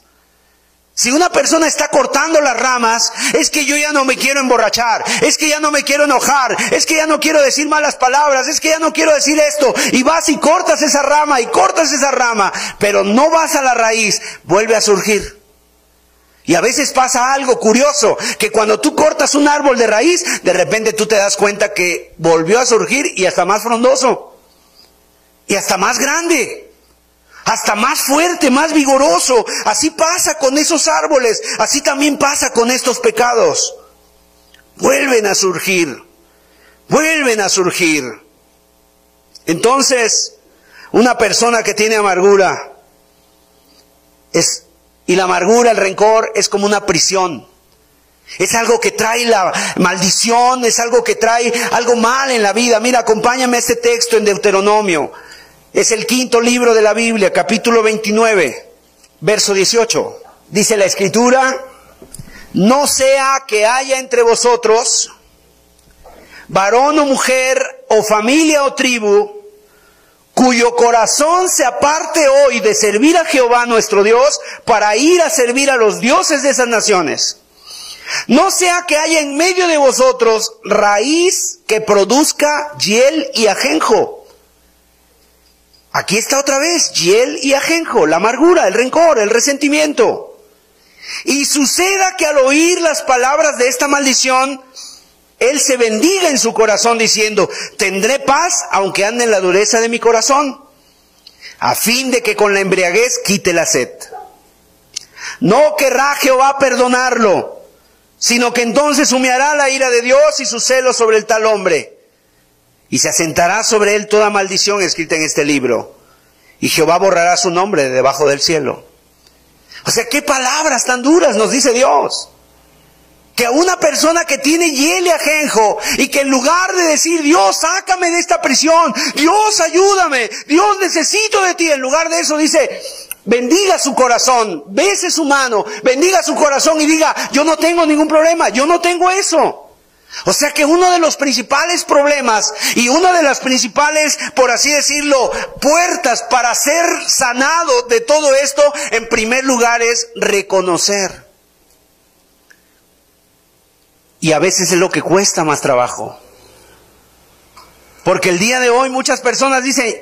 Si una persona está cortando las ramas, es que yo ya no me quiero emborrachar, es que ya no me quiero enojar, es que ya no quiero decir malas palabras, es que ya no quiero decir esto, y vas y cortas esa rama y cortas esa rama, pero no vas a la raíz, vuelve a surgir. Y a veces pasa algo curioso, que cuando tú cortas un árbol de raíz, de repente tú te das cuenta que volvió a surgir y hasta más frondoso. Y hasta más grande. Hasta más fuerte, más vigoroso. Así pasa con esos árboles. Así también pasa con estos pecados. Vuelven a surgir. Vuelven a surgir. Entonces, una persona que tiene amargura es y la amargura, el rencor es como una prisión. Es algo que trae la maldición, es algo que trae algo mal en la vida. Mira, acompáñame a este texto en Deuteronomio. Es el quinto libro de la Biblia, capítulo 29, verso 18. Dice la escritura, no sea que haya entre vosotros varón o mujer o familia o tribu cuyo corazón se aparte hoy de servir a Jehová nuestro Dios para ir a servir a los dioses de esas naciones. No sea que haya en medio de vosotros raíz que produzca hiel y ajenjo. Aquí está otra vez, hiel y ajenjo, la amargura, el rencor, el resentimiento. Y suceda que al oír las palabras de esta maldición, él se bendiga en su corazón diciendo, tendré paz aunque ande en la dureza de mi corazón, a fin de que con la embriaguez quite la sed. No querrá Jehová perdonarlo, sino que entonces humeará la ira de Dios y su celo sobre el tal hombre, y se asentará sobre él toda maldición escrita en este libro, y Jehová borrará su nombre de debajo del cielo. O sea, qué palabras tan duras nos dice Dios. que a una persona que tiene hiele ajenjo y que en lugar de decir, Dios, sácame de esta prisión, Dios, ayúdame, Dios, necesito de ti, en lugar de eso dice, bendiga su corazón, bese su mano, bendiga su corazón y diga, yo no tengo ningún problema, yo no tengo eso. O sea que uno de los principales problemas y una de las principales, por así decirlo, puertas para ser sanado de todo esto, en primer lugar es reconocer. Y a veces es lo que cuesta más trabajo. Porque el día de hoy muchas personas dicen,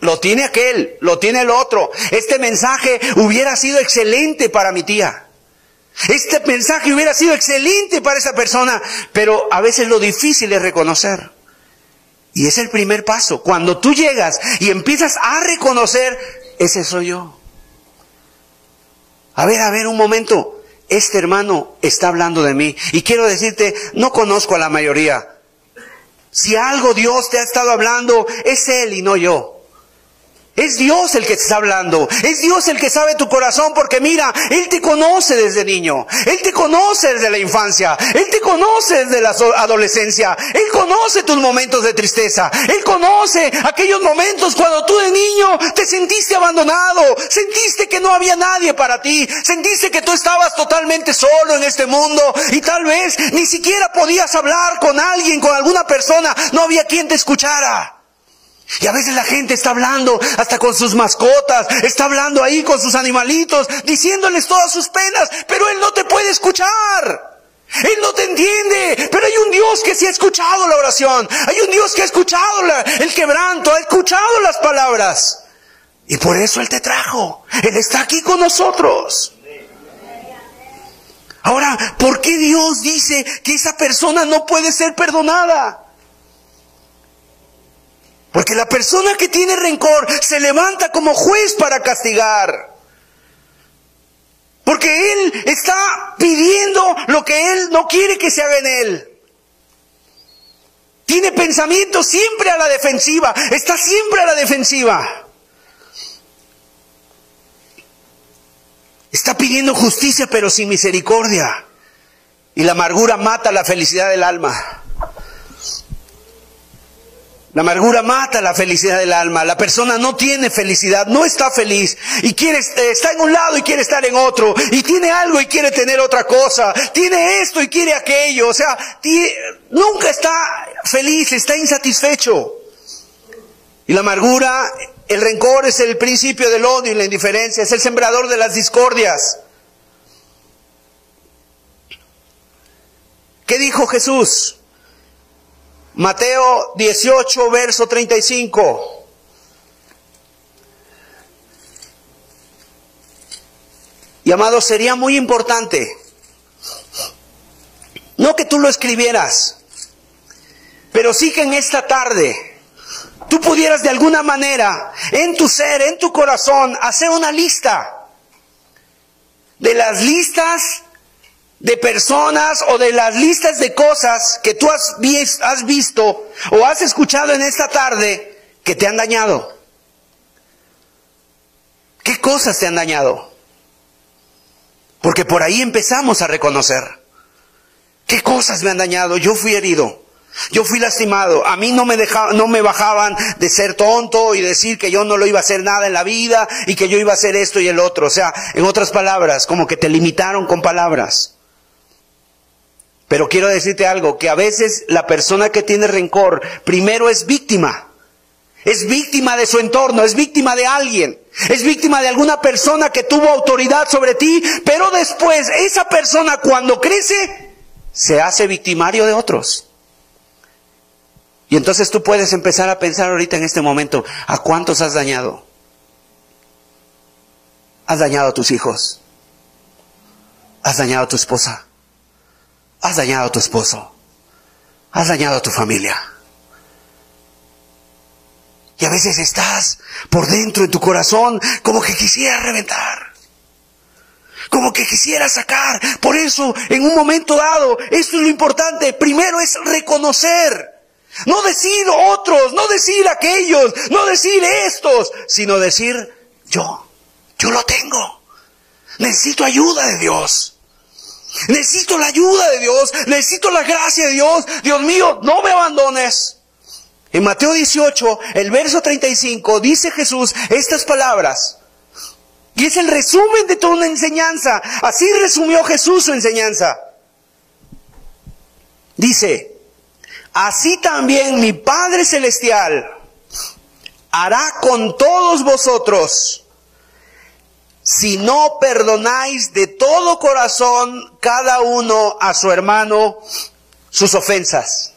lo tiene aquel, lo tiene el otro. Este mensaje hubiera sido excelente para mi tía. Este mensaje hubiera sido excelente para esa persona, pero a veces lo difícil es reconocer. Y es el primer paso. Cuando tú llegas y empiezas a reconocer, ese soy yo. A ver, a ver, un momento. Este hermano está hablando de mí. Y quiero decirte, no conozco a la mayoría. Si algo Dios te ha estado hablando, es Él y no yo. Es Dios el que te está hablando. Es Dios el que sabe tu corazón porque mira, Él te conoce desde niño. Él te conoce desde la infancia. Él te conoce desde la adolescencia. Él conoce tus momentos de tristeza. Él conoce aquellos momentos cuando tú de niño te sentiste abandonado. Sentiste que no había nadie para ti. Sentiste que tú estabas totalmente solo en este mundo y tal vez ni siquiera podías hablar con alguien, con alguna persona. No había quien te escuchara. Y a veces la gente está hablando hasta con sus mascotas, está hablando ahí con sus animalitos, diciéndoles todas sus penas, pero Él no te puede escuchar. Él no te entiende, pero hay un Dios que sí ha escuchado la oración, hay un Dios que ha escuchado el quebranto, ha escuchado las palabras. Y por eso Él te trajo, Él está aquí con nosotros. Ahora, ¿por qué Dios dice que esa persona no puede ser perdonada? Porque la persona que tiene rencor se levanta como juez para castigar. Porque Él está pidiendo lo que Él no quiere que se haga en Él. Tiene pensamiento siempre a la defensiva. Está siempre a la defensiva. Está pidiendo justicia pero sin misericordia. Y la amargura mata la felicidad del alma. La amargura mata la felicidad del alma. La persona no tiene felicidad, no está feliz y quiere eh, está en un lado y quiere estar en otro y tiene algo y quiere tener otra cosa. Tiene esto y quiere aquello, o sea, nunca está feliz, está insatisfecho. Y la amargura, el rencor es el principio del odio y la indiferencia, es el sembrador de las discordias. ¿Qué dijo Jesús? Mateo 18, verso 35. Y amado, sería muy importante, no que tú lo escribieras, pero sí que en esta tarde tú pudieras de alguna manera, en tu ser, en tu corazón, hacer una lista de las listas de personas o de las listas de cosas que tú has, visto o has escuchado en esta tarde que te han dañado. ¿Qué cosas te han dañado? Porque por ahí empezamos a reconocer. ¿Qué cosas me han dañado? Yo fui herido. Yo fui lastimado. A mí no me dejaban, no me bajaban de ser tonto y decir que yo no lo iba a hacer nada en la vida y que yo iba a hacer esto y el otro. O sea, en otras palabras, como que te limitaron con palabras. Pero quiero decirte algo, que a veces la persona que tiene rencor primero es víctima. Es víctima de su entorno, es víctima de alguien, es víctima de alguna persona que tuvo autoridad sobre ti, pero después esa persona cuando crece se hace victimario de otros. Y entonces tú puedes empezar a pensar ahorita en este momento, ¿a cuántos has dañado? Has dañado a tus hijos. Has dañado a tu esposa. Has dañado a tu esposo. Has dañado a tu familia. Y a veces estás por dentro en tu corazón como que quisiera reventar. Como que quisiera sacar. Por eso, en un momento dado, esto es lo importante. Primero es reconocer. No decir otros, no decir aquellos, no decir estos, sino decir yo. Yo lo tengo. Necesito ayuda de Dios. Necesito la ayuda de Dios, necesito la gracia de Dios. Dios mío, no me abandones. En Mateo 18, el verso 35, dice Jesús estas palabras. Y es el resumen de toda una enseñanza. Así resumió Jesús su enseñanza. Dice, así también mi Padre Celestial hará con todos vosotros si no perdonáis de todo corazón cada uno a su hermano sus ofensas.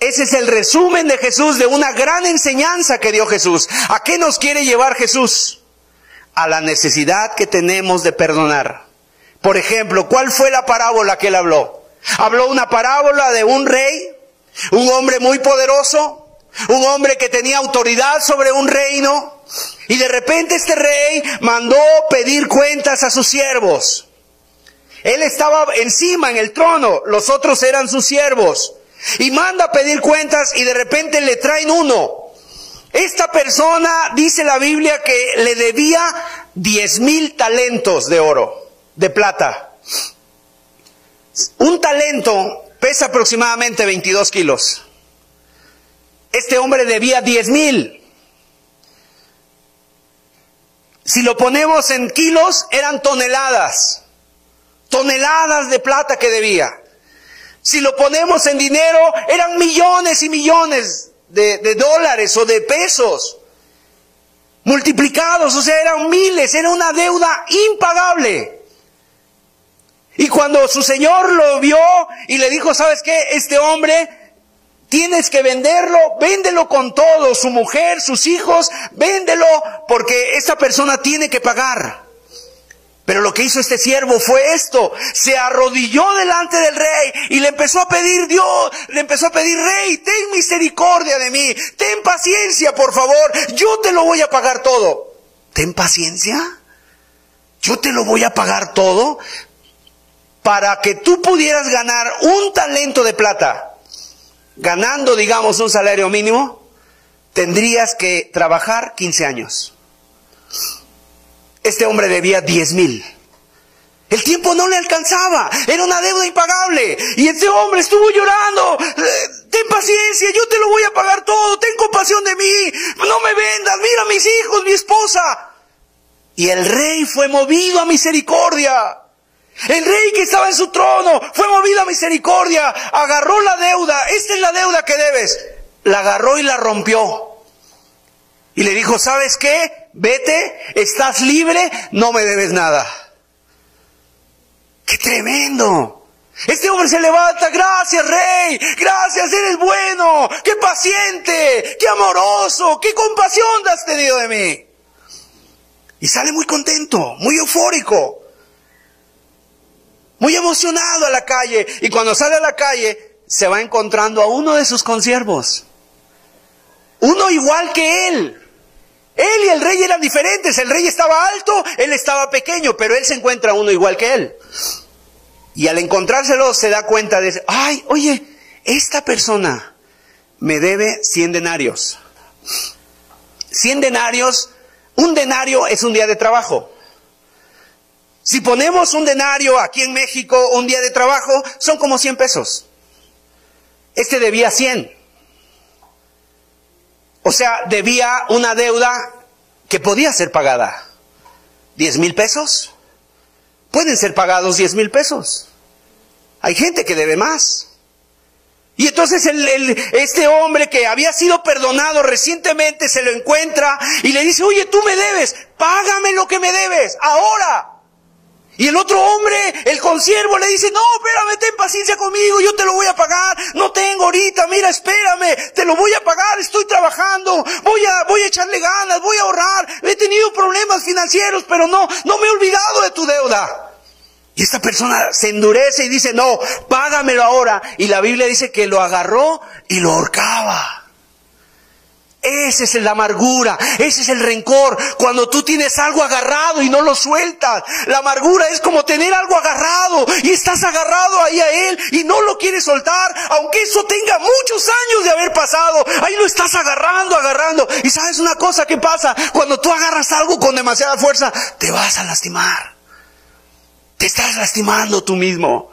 Ese es el resumen de Jesús, de una gran enseñanza que dio Jesús. ¿A qué nos quiere llevar Jesús? A la necesidad que tenemos de perdonar. Por ejemplo, ¿cuál fue la parábola que él habló? Habló una parábola de un rey, un hombre muy poderoso, un hombre que tenía autoridad sobre un reino, y de repente este rey mandó pedir cuentas a sus siervos. Él estaba encima en el trono, los otros eran sus siervos. Y manda a pedir cuentas y de repente le traen uno. Esta persona, dice la Biblia, que le debía diez mil talentos de oro, de plata. Un talento pesa aproximadamente 22 kilos. Este hombre debía diez mil. Si lo ponemos en kilos, eran toneladas. Toneladas de plata que debía. Si lo ponemos en dinero, eran millones y millones de, dólares o de pesos. Multiplicados, o sea, eran miles, era una deuda impagable. Y cuando su señor lo vio y le dijo, ¿sabes qué? Este hombre Tienes que venderlo, véndelo con todo, su mujer, sus hijos, véndelo porque esta persona tiene que pagar. Pero lo que hizo este siervo fue esto, se arrodilló delante del rey y le empezó a pedir Dios, le empezó a pedir, rey, ten misericordia de mí, ten paciencia, por favor, yo te lo voy a pagar todo. ¿Ten paciencia? Yo te lo voy a pagar todo para que tú pudieras ganar un talento de plata ganando, digamos, un salario mínimo, tendrías que trabajar 15 años. Este hombre debía 10 mil. El tiempo no le alcanzaba, era una deuda impagable. Y este hombre estuvo llorando. Eh, ten paciencia, yo te lo voy a pagar todo, ten compasión de mí, no me vendas, mira mis hijos, mi esposa. Y el rey fue movido a misericordia. El rey que estaba en su trono fue movido a misericordia, agarró la deuda, esta es la deuda que debes, la agarró y la rompió. Y le dijo, ¿sabes qué? Vete, estás libre, no me debes nada. ¡Qué tremendo! Este hombre se levanta, gracias rey, gracias, eres bueno, qué paciente, qué amoroso, qué compasión has tenido de mí. Y sale muy contento, muy eufórico muy emocionado a la calle. Y cuando sale a la calle, se va encontrando a uno de sus consiervos. Uno igual que él. Él y el rey eran diferentes. El rey estaba alto, él estaba pequeño, pero él se encuentra a uno igual que él. Y al encontrárselo se da cuenta de, ay, oye, esta persona me debe 100 denarios. 100 denarios, un denario es un día de trabajo. Si ponemos un denario aquí en México, un día de trabajo, son como 100 pesos. Este debía 100. O sea, debía una deuda que podía ser pagada. ¿10 mil pesos? Pueden ser pagados 10 mil pesos. Hay gente que debe más. Y entonces este hombre que había sido perdonado recientemente se lo encuentra y le dice, oye, tú me debes, págame lo que me debes, ahora. Y el otro hombre, el consiervo, le dice, no, espérame, ten paciencia conmigo, yo te lo voy a pagar, no tengo ahorita, mira, espérame, te lo voy a pagar, estoy trabajando, voy a, voy a echarle ganas, voy a ahorrar, he tenido problemas financieros, pero no, no me he olvidado de tu deuda. Y esta persona se endurece y dice, no, págamelo ahora. Y la Biblia dice que lo agarró y lo ahorcaba. Ese es la amargura, ese es el rencor, cuando tú tienes algo agarrado y no lo sueltas. La amargura es como tener algo agarrado y estás agarrado ahí a él y no lo quieres soltar, aunque eso tenga muchos años de haber pasado. Ahí lo estás agarrando, agarrando. Y sabes una cosa que pasa, cuando tú agarras algo con demasiada fuerza, te vas a lastimar. Te estás lastimando tú mismo.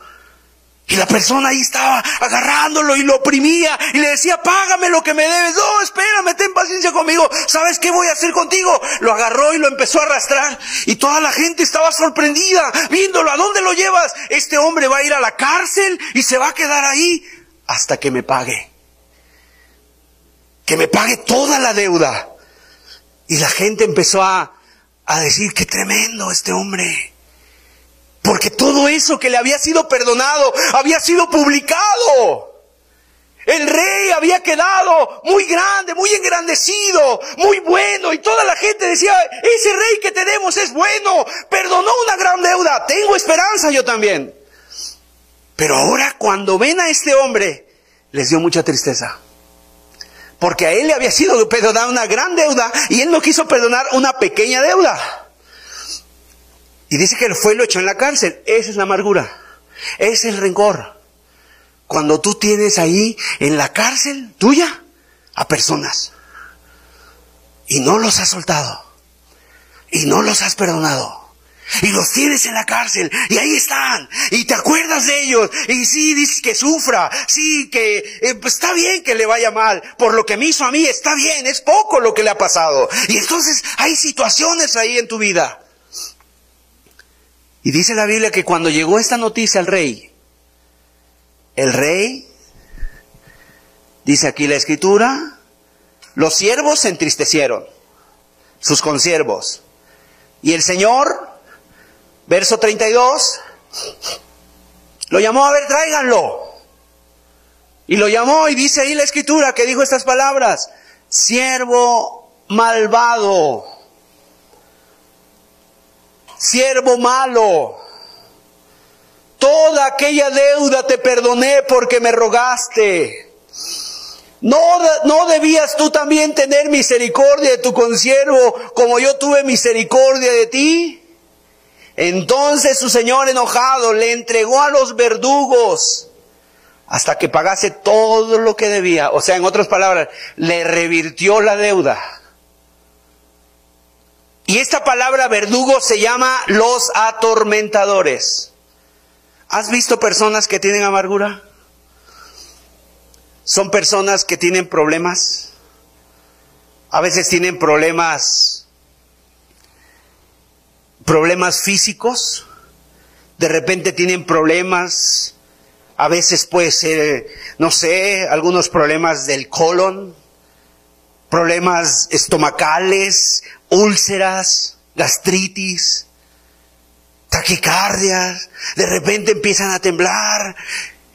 Y la persona ahí estaba agarrándolo y lo oprimía y le decía, págame lo que me debes. No, espérame, ten paciencia conmigo. ¿Sabes qué voy a hacer contigo? Lo agarró y lo empezó a arrastrar. Y toda la gente estaba sorprendida viéndolo. ¿A dónde lo llevas? Este hombre va a ir a la cárcel y se va a quedar ahí hasta que me pague. Que me pague toda la deuda. Y la gente empezó a, a decir, qué tremendo este hombre. Porque todo eso que le había sido perdonado había sido publicado. El rey había quedado muy grande, muy engrandecido, muy bueno. Y toda la gente decía, ese rey que tenemos es bueno, perdonó una gran deuda. Tengo esperanza yo también. Pero ahora cuando ven a este hombre, les dio mucha tristeza. Porque a él le había sido perdonada una gran deuda y él no quiso perdonar una pequeña deuda. Y dice que fue lo echó en la cárcel. Esa es la amargura. Es el rencor. Cuando tú tienes ahí en la cárcel tuya a personas y no los has soltado y no los has perdonado. Y los tienes en la cárcel y ahí están y te acuerdas de ellos y sí dices que sufra, sí que eh, pues, está bien que le vaya mal, por lo que me hizo a mí está bien, es poco lo que le ha pasado. Y entonces hay situaciones ahí en tu vida y dice la Biblia que cuando llegó esta noticia al rey, el rey, dice aquí la escritura, los siervos se entristecieron, sus consiervos. Y el Señor, verso 32, lo llamó a ver, tráiganlo. Y lo llamó y dice ahí la escritura que dijo estas palabras, siervo malvado siervo malo, toda aquella deuda te perdoné porque me rogaste. ¿No, ¿No debías tú también tener misericordia de tu consiervo como yo tuve misericordia de ti? Entonces su señor enojado le entregó a los verdugos hasta que pagase todo lo que debía. O sea, en otras palabras, le revirtió la deuda. Y esta palabra verdugo se llama los atormentadores. ¿Has visto personas que tienen amargura? Son personas que tienen problemas. A veces tienen problemas, problemas físicos. De repente tienen problemas. A veces puede ser, no sé, algunos problemas del colon, problemas estomacales, úlceras, gastritis, taquicardias, de repente empiezan a temblar,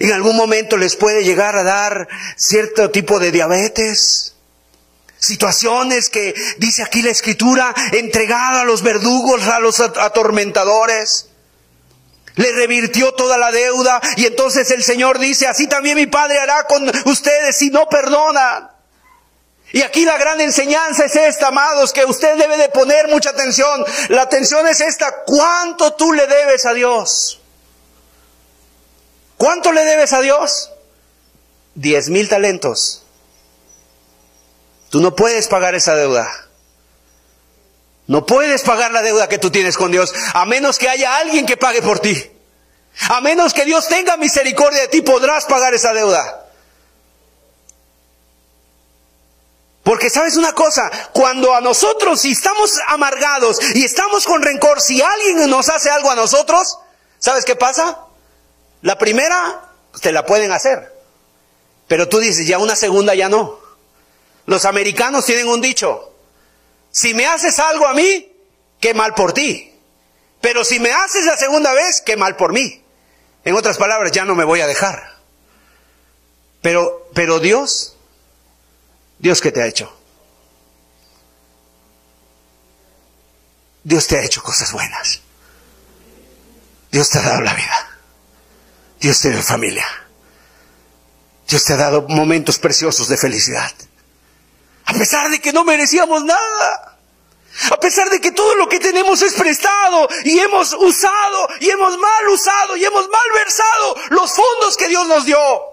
en algún momento les puede llegar a dar cierto tipo de diabetes. Situaciones que dice aquí la escritura, entregada a los verdugos, a los atormentadores. Le revirtió toda la deuda y entonces el Señor dice, así también mi Padre hará con ustedes si no perdonan. Y aquí la gran enseñanza es esta, amados, que usted debe de poner mucha atención. La atención es esta, ¿cuánto tú le debes a Dios? ¿Cuánto le debes a Dios? Diez mil talentos. Tú no puedes pagar esa deuda. No puedes pagar la deuda que tú tienes con Dios, a menos que haya alguien que pague por ti. A menos que Dios tenga misericordia de ti, podrás pagar esa deuda. Porque sabes una cosa, cuando a nosotros, si estamos amargados y estamos con rencor, si alguien nos hace algo a nosotros, ¿sabes qué pasa? La primera te la pueden hacer, pero tú dices, ya una segunda ya no. Los americanos tienen un dicho, si me haces algo a mí, qué mal por ti. Pero si me haces la segunda vez, qué mal por mí. En otras palabras, ya no me voy a dejar. Pero, pero Dios Dios qué te ha hecho. Dios te ha hecho cosas buenas. Dios te ha dado la vida. Dios te dio familia. Dios te ha dado momentos preciosos de felicidad. A pesar de que no merecíamos nada. A pesar de que todo lo que tenemos es prestado y hemos usado y hemos mal usado y hemos mal versado los fondos que Dios nos dio.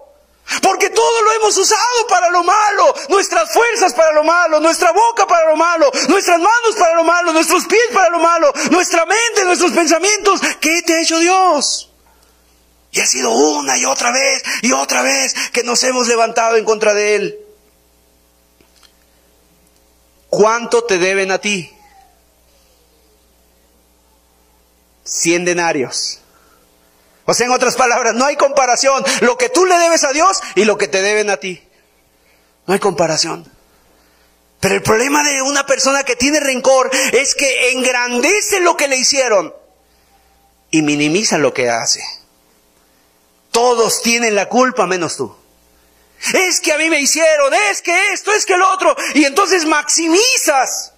Porque todo lo hemos usado para lo malo, nuestras fuerzas para lo malo, nuestra boca para lo malo, nuestras manos para lo malo, nuestros pies para lo malo, nuestra mente, nuestros pensamientos. ¿Qué te ha hecho Dios? Y ha sido una y otra vez y otra vez que nos hemos levantado en contra de Él. ¿Cuánto te deben a ti? Cien denarios. O sea, en otras palabras, no hay comparación. Lo que tú le debes a Dios y lo que te deben a ti. No hay comparación. Pero el problema de una persona que tiene rencor es que engrandece lo que le hicieron y minimiza lo que hace. Todos tienen la culpa menos tú. Es que a mí me hicieron, es que esto, es que el otro. Y entonces maximizas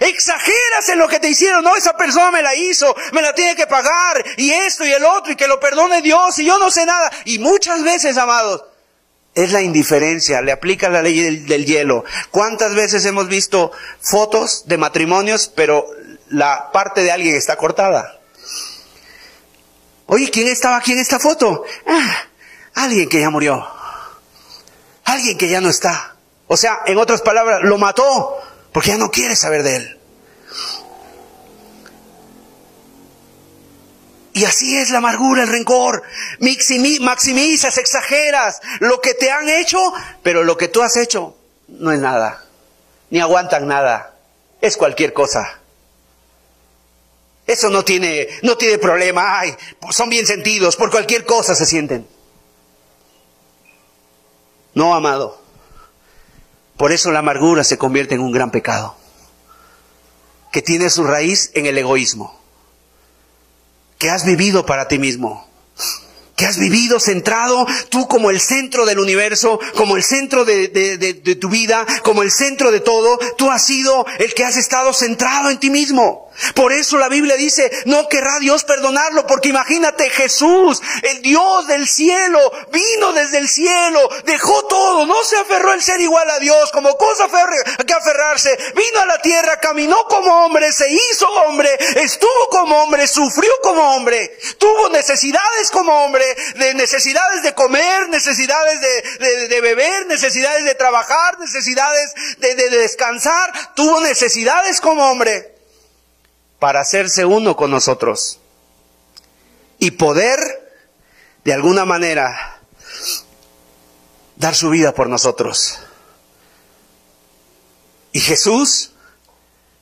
Exageras en lo que te hicieron, no, esa persona me la hizo, me la tiene que pagar, y esto y el otro, y que lo perdone Dios, y yo no sé nada. Y muchas veces, amados, es la indiferencia, le aplica la ley del, hielo. ¿Cuántas veces hemos visto fotos de matrimonios, pero la parte de alguien está cortada? Oye, ¿quién estaba aquí en esta foto? Ah, alguien que ya murió. Alguien que ya no está. O sea, en otras palabras, lo mató porque ya no quiere saber de él. Y así es la amargura, el rencor. Maximizas, exageras lo que te han hecho, pero lo que tú has hecho no es nada. Ni aguantan nada. Es cualquier cosa. Eso no tiene, no tiene problema. Ay, son bien sentidos. Por cualquier cosa se sienten. No, amado. Por eso la amargura se convierte en un gran pecado, que tiene su raíz en el egoísmo, que has vivido para ti mismo, que has vivido centrado tú como el centro del universo, como el centro de, tu vida, como el centro de todo, tú has sido el que has estado centrado en ti mismo. Por eso la Biblia dice, no querrá Dios perdonarlo, porque imagínate Jesús, el Dios del cielo, vino desde el cielo, dejó todo, no se aferró el ser igual a Dios como cosa que aferrarse, vino a la tierra, caminó como hombre, se hizo hombre, estuvo como hombre, sufrió como hombre, tuvo necesidades como hombre, de necesidades de comer, necesidades de, de, de beber, necesidades de trabajar, necesidades de, de descansar, tuvo necesidades como hombre para hacerse uno con nosotros y poder, de alguna manera, dar su vida por nosotros. Y Jesús,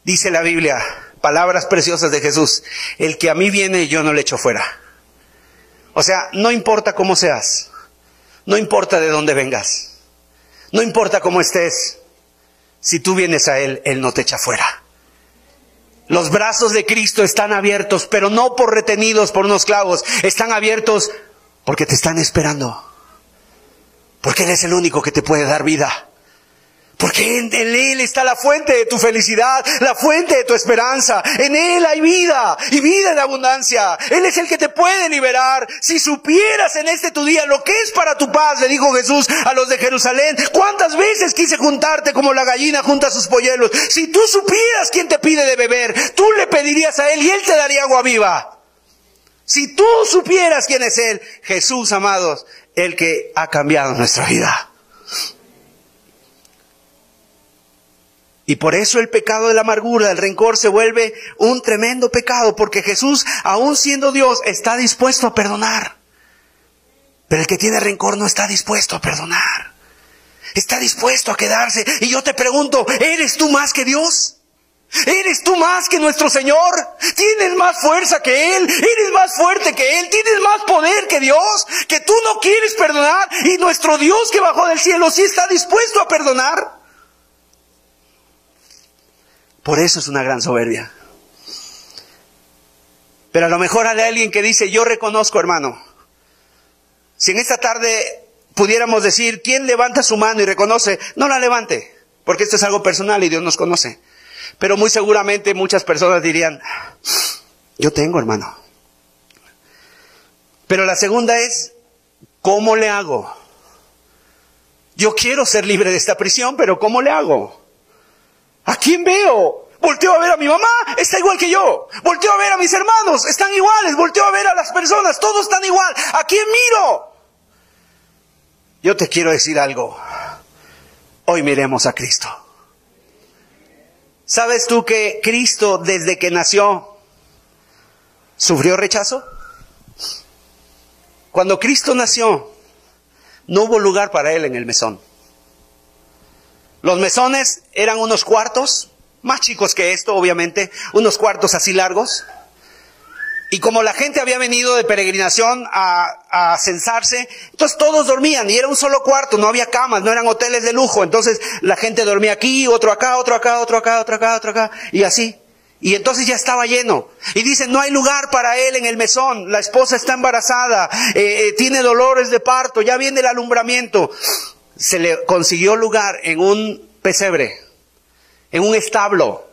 dice la Biblia, palabras preciosas de Jesús, el que a mí viene yo no le echo fuera. O sea, no importa cómo seas, no importa de dónde vengas, no importa cómo estés, si tú vienes a Él, Él no te echa fuera. Los brazos de Cristo están abiertos, pero no por retenidos por unos clavos, están abiertos porque te están esperando. Porque Él es el único que te puede dar vida. Porque en, Él está la fuente de tu felicidad, la fuente de tu esperanza. En Él hay vida y vida en abundancia. Él es el que te puede liberar. Si supieras en este tu día lo que es para tu paz, le dijo Jesús a los de Jerusalén, cuántas veces quise juntarte como la gallina junta sus polluelos. Si tú supieras quién te pide de beber, tú le pedirías a Él y Él te daría agua viva. Si tú supieras quién es Él, Jesús, amados, el que ha cambiado nuestra vida. Y por eso el pecado de la amargura, el rencor se vuelve un tremendo pecado, porque Jesús, aun siendo Dios, está dispuesto a perdonar. Pero el que tiene rencor no está dispuesto a perdonar. Está dispuesto a quedarse. Y yo te pregunto, ¿eres tú más que Dios? ¿Eres tú más que nuestro Señor? ¿Tienes más fuerza que Él? ¿Eres más fuerte que Él? ¿Tienes más poder que Dios? ¿Que tú no quieres perdonar? Y nuestro Dios que bajó del cielo sí está dispuesto a perdonar. Por eso es una gran soberbia. Pero a lo mejor hay alguien que dice, yo reconozco, hermano. Si en esta tarde pudiéramos decir, ¿quién levanta su mano y reconoce? No la levante, porque esto es algo personal y Dios nos conoce. Pero muy seguramente muchas personas dirían, yo tengo, hermano. Pero la segunda es, ¿cómo le hago? Yo quiero ser libre de esta prisión, pero ¿cómo le hago? ¿A quién veo? Volteo a ver a mi mamá, está igual que yo. Volteo a ver a mis hermanos, están iguales. Volteo a ver a las personas, todos están igual. ¿A quién miro? Yo te quiero decir algo. Hoy miremos a Cristo. ¿Sabes tú que Cristo desde que nació sufrió rechazo? Cuando Cristo nació, no hubo lugar para él en el mesón. Los mesones eran unos cuartos, más chicos que esto, obviamente, unos cuartos así largos. Y como la gente había venido de peregrinación a, a, censarse, entonces todos dormían y era un solo cuarto, no había camas, no eran hoteles de lujo. Entonces la gente dormía aquí, otro acá, otro acá, otro acá, otro acá, otro acá, y así. Y entonces ya estaba lleno. Y dicen, no hay lugar para él en el mesón. La esposa está embarazada, eh, eh, tiene dolores de parto, ya viene el alumbramiento. Se le consiguió lugar en un pesebre, en un establo,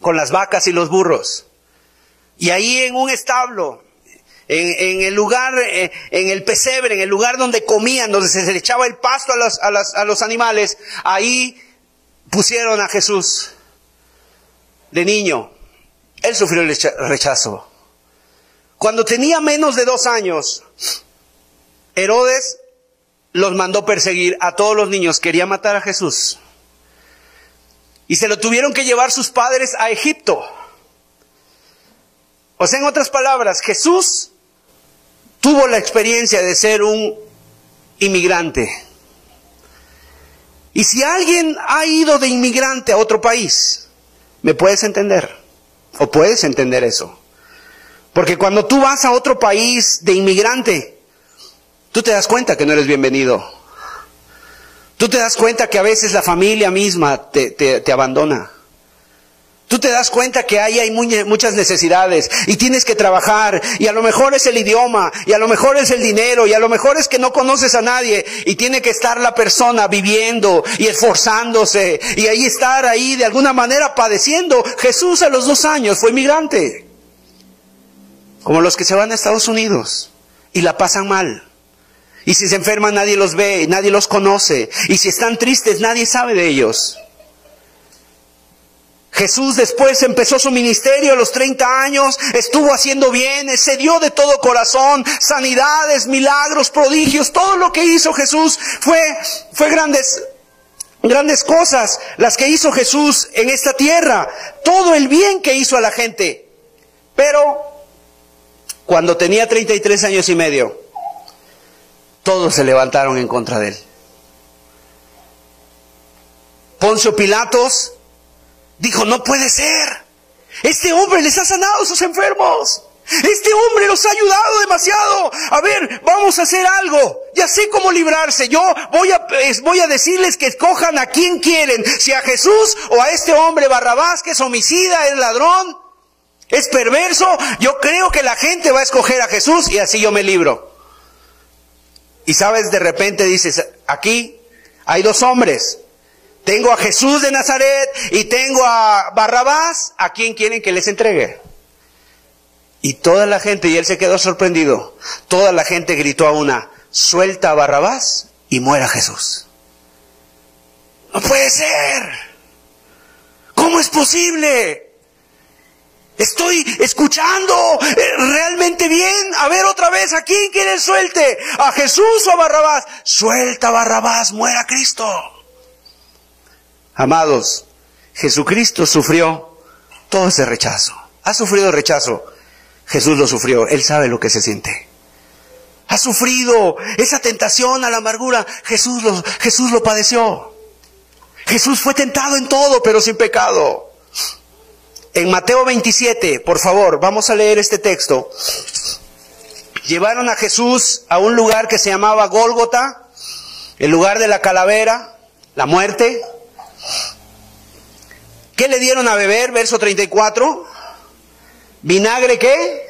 con las vacas y los burros. Y ahí en un establo, en, el lugar, eh, en el pesebre, en el lugar donde comían, donde se le echaba el pasto a los, a, los, a los animales, ahí pusieron a Jesús de niño, él sufrió el rechazo. Cuando tenía menos de dos años, Herodes los mandó perseguir a todos los niños, quería matar a Jesús. Y se lo tuvieron que llevar sus padres a Egipto. O sea, en otras palabras, Jesús tuvo la experiencia de ser un inmigrante. Y si alguien ha ido de inmigrante a otro país, ¿Me puedes entender? ¿O puedes entender eso? Porque cuando tú vas a otro país de inmigrante, tú te das cuenta que no eres bienvenido. Tú te das cuenta que a veces la familia misma te, te, abandona. Tú te das cuenta que ahí hay muchas necesidades y tienes que trabajar y a lo mejor es el idioma y a lo mejor es el dinero y a lo mejor es que no conoces a nadie y tiene que estar la persona viviendo y esforzándose y ahí estar ahí de alguna manera padeciendo. Jesús a los dos años fue migrante, como los que se van a Estados Unidos y la pasan mal. Y si se enferman nadie los ve, nadie los conoce. Y si están tristes nadie sabe de ellos. Jesús después empezó su ministerio a los 30 años, estuvo haciendo bien, se dio de todo corazón, sanidades, milagros, prodigios, todo lo que hizo Jesús fue, fue grandes, grandes cosas las que hizo Jesús en esta tierra, todo el bien que hizo a la gente. Pero cuando tenía 33 años y medio, todos se levantaron en contra de él. Poncio Pilatos Dijo, no puede ser. Este hombre les ha sanado a sus enfermos. Este hombre los ha ayudado demasiado. A ver, vamos a hacer algo. Ya sé cómo librarse. Yo voy a, voy a decirles que escojan a quien quieren. Si a Jesús o a este hombre Barrabás, que es homicida, es ladrón, es perverso. Yo creo que la gente va a escoger a Jesús y así yo me libro. Y sabes, de repente dices, aquí hay dos hombres. Tengo a Jesús de Nazaret y tengo a Barrabás. ¿A quién quieren que les entregue? Y toda la gente, y él se quedó sorprendido, toda la gente gritó a una, suelta a Barrabás y muera Jesús. No puede ser. ¿Cómo es posible? Estoy escuchando eh, realmente bien. A ver otra vez, ¿a quién quiere suelte? ¿A Jesús o a Barrabás? Suelta Barrabás, muera Cristo. Amados, Jesucristo sufrió todo ese rechazo. Ha sufrido rechazo. Jesús lo sufrió. Él sabe lo que se siente. Ha sufrido esa tentación a la amargura. Jesús Jesús lo padeció. Jesús fue tentado en todo, pero sin pecado. En Mateo 27, por favor, vamos a leer este texto. Llevaron a Jesús a un lugar que se llamaba Gólgota, el lugar de la calavera, la muerte. ¿Qué le dieron a beber? Verso 34. ¿Vinagre qué?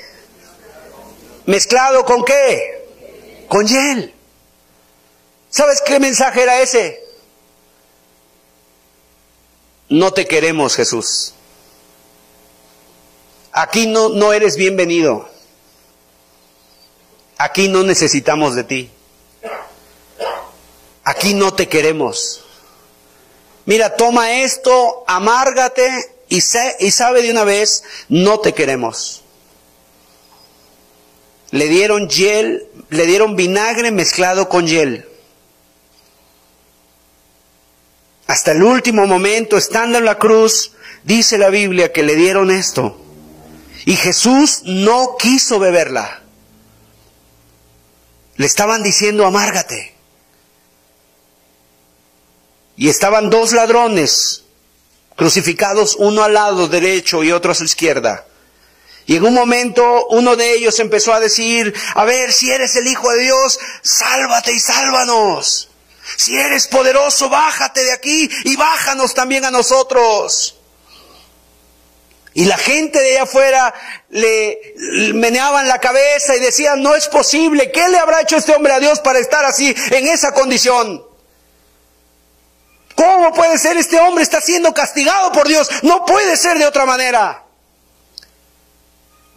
¿Mezclado con qué? Con hiel. ¿Sabes qué mensaje era ese? No te queremos, Jesús. Aquí no, no eres bienvenido. Aquí no necesitamos de ti. Aquí no te queremos. Mira, toma esto, amárgate y, y sabe de una vez, no te queremos. Le dieron hiel, le dieron vinagre mezclado con hiel. hasta el último momento, estando en la cruz, dice la Biblia que le dieron esto. Y Jesús no quiso beberla. Le estaban diciendo, amárgate. Y estaban dos ladrones crucificados, uno al lado derecho y otro a su izquierda. Y en un momento uno de ellos empezó a decir, a ver, si eres el Hijo de Dios, sálvate y sálvanos. Si eres poderoso, bájate de aquí y bájanos también a nosotros. Y la gente de allá afuera le meneaban la cabeza y decían, no es posible, ¿qué le habrá hecho este hombre a Dios para estar así, en esa condición? ¿Cómo puede ser este hombre está siendo castigado por Dios? No puede ser de otra manera.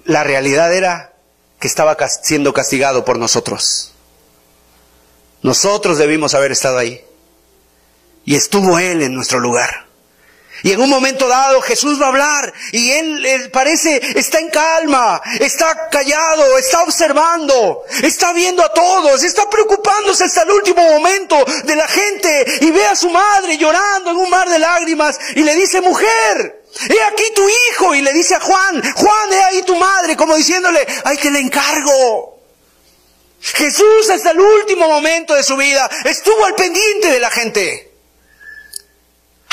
La realidad era que estaba siendo castigado por nosotros. Nosotros debimos haber estado ahí. Y estuvo Él en nuestro lugar. Y en un momento dado Jesús va a hablar y él, parece, está en calma, está callado, está observando, está viendo a todos, está preocupándose hasta el último momento de la gente y ve a su madre llorando en un mar de lágrimas y le dice, mujer, he aquí tu hijo y le dice a Juan, Juan, he ahí tu madre, como diciéndole, ay, te le encargo. Jesús hasta el último momento de su vida estuvo al pendiente de la gente.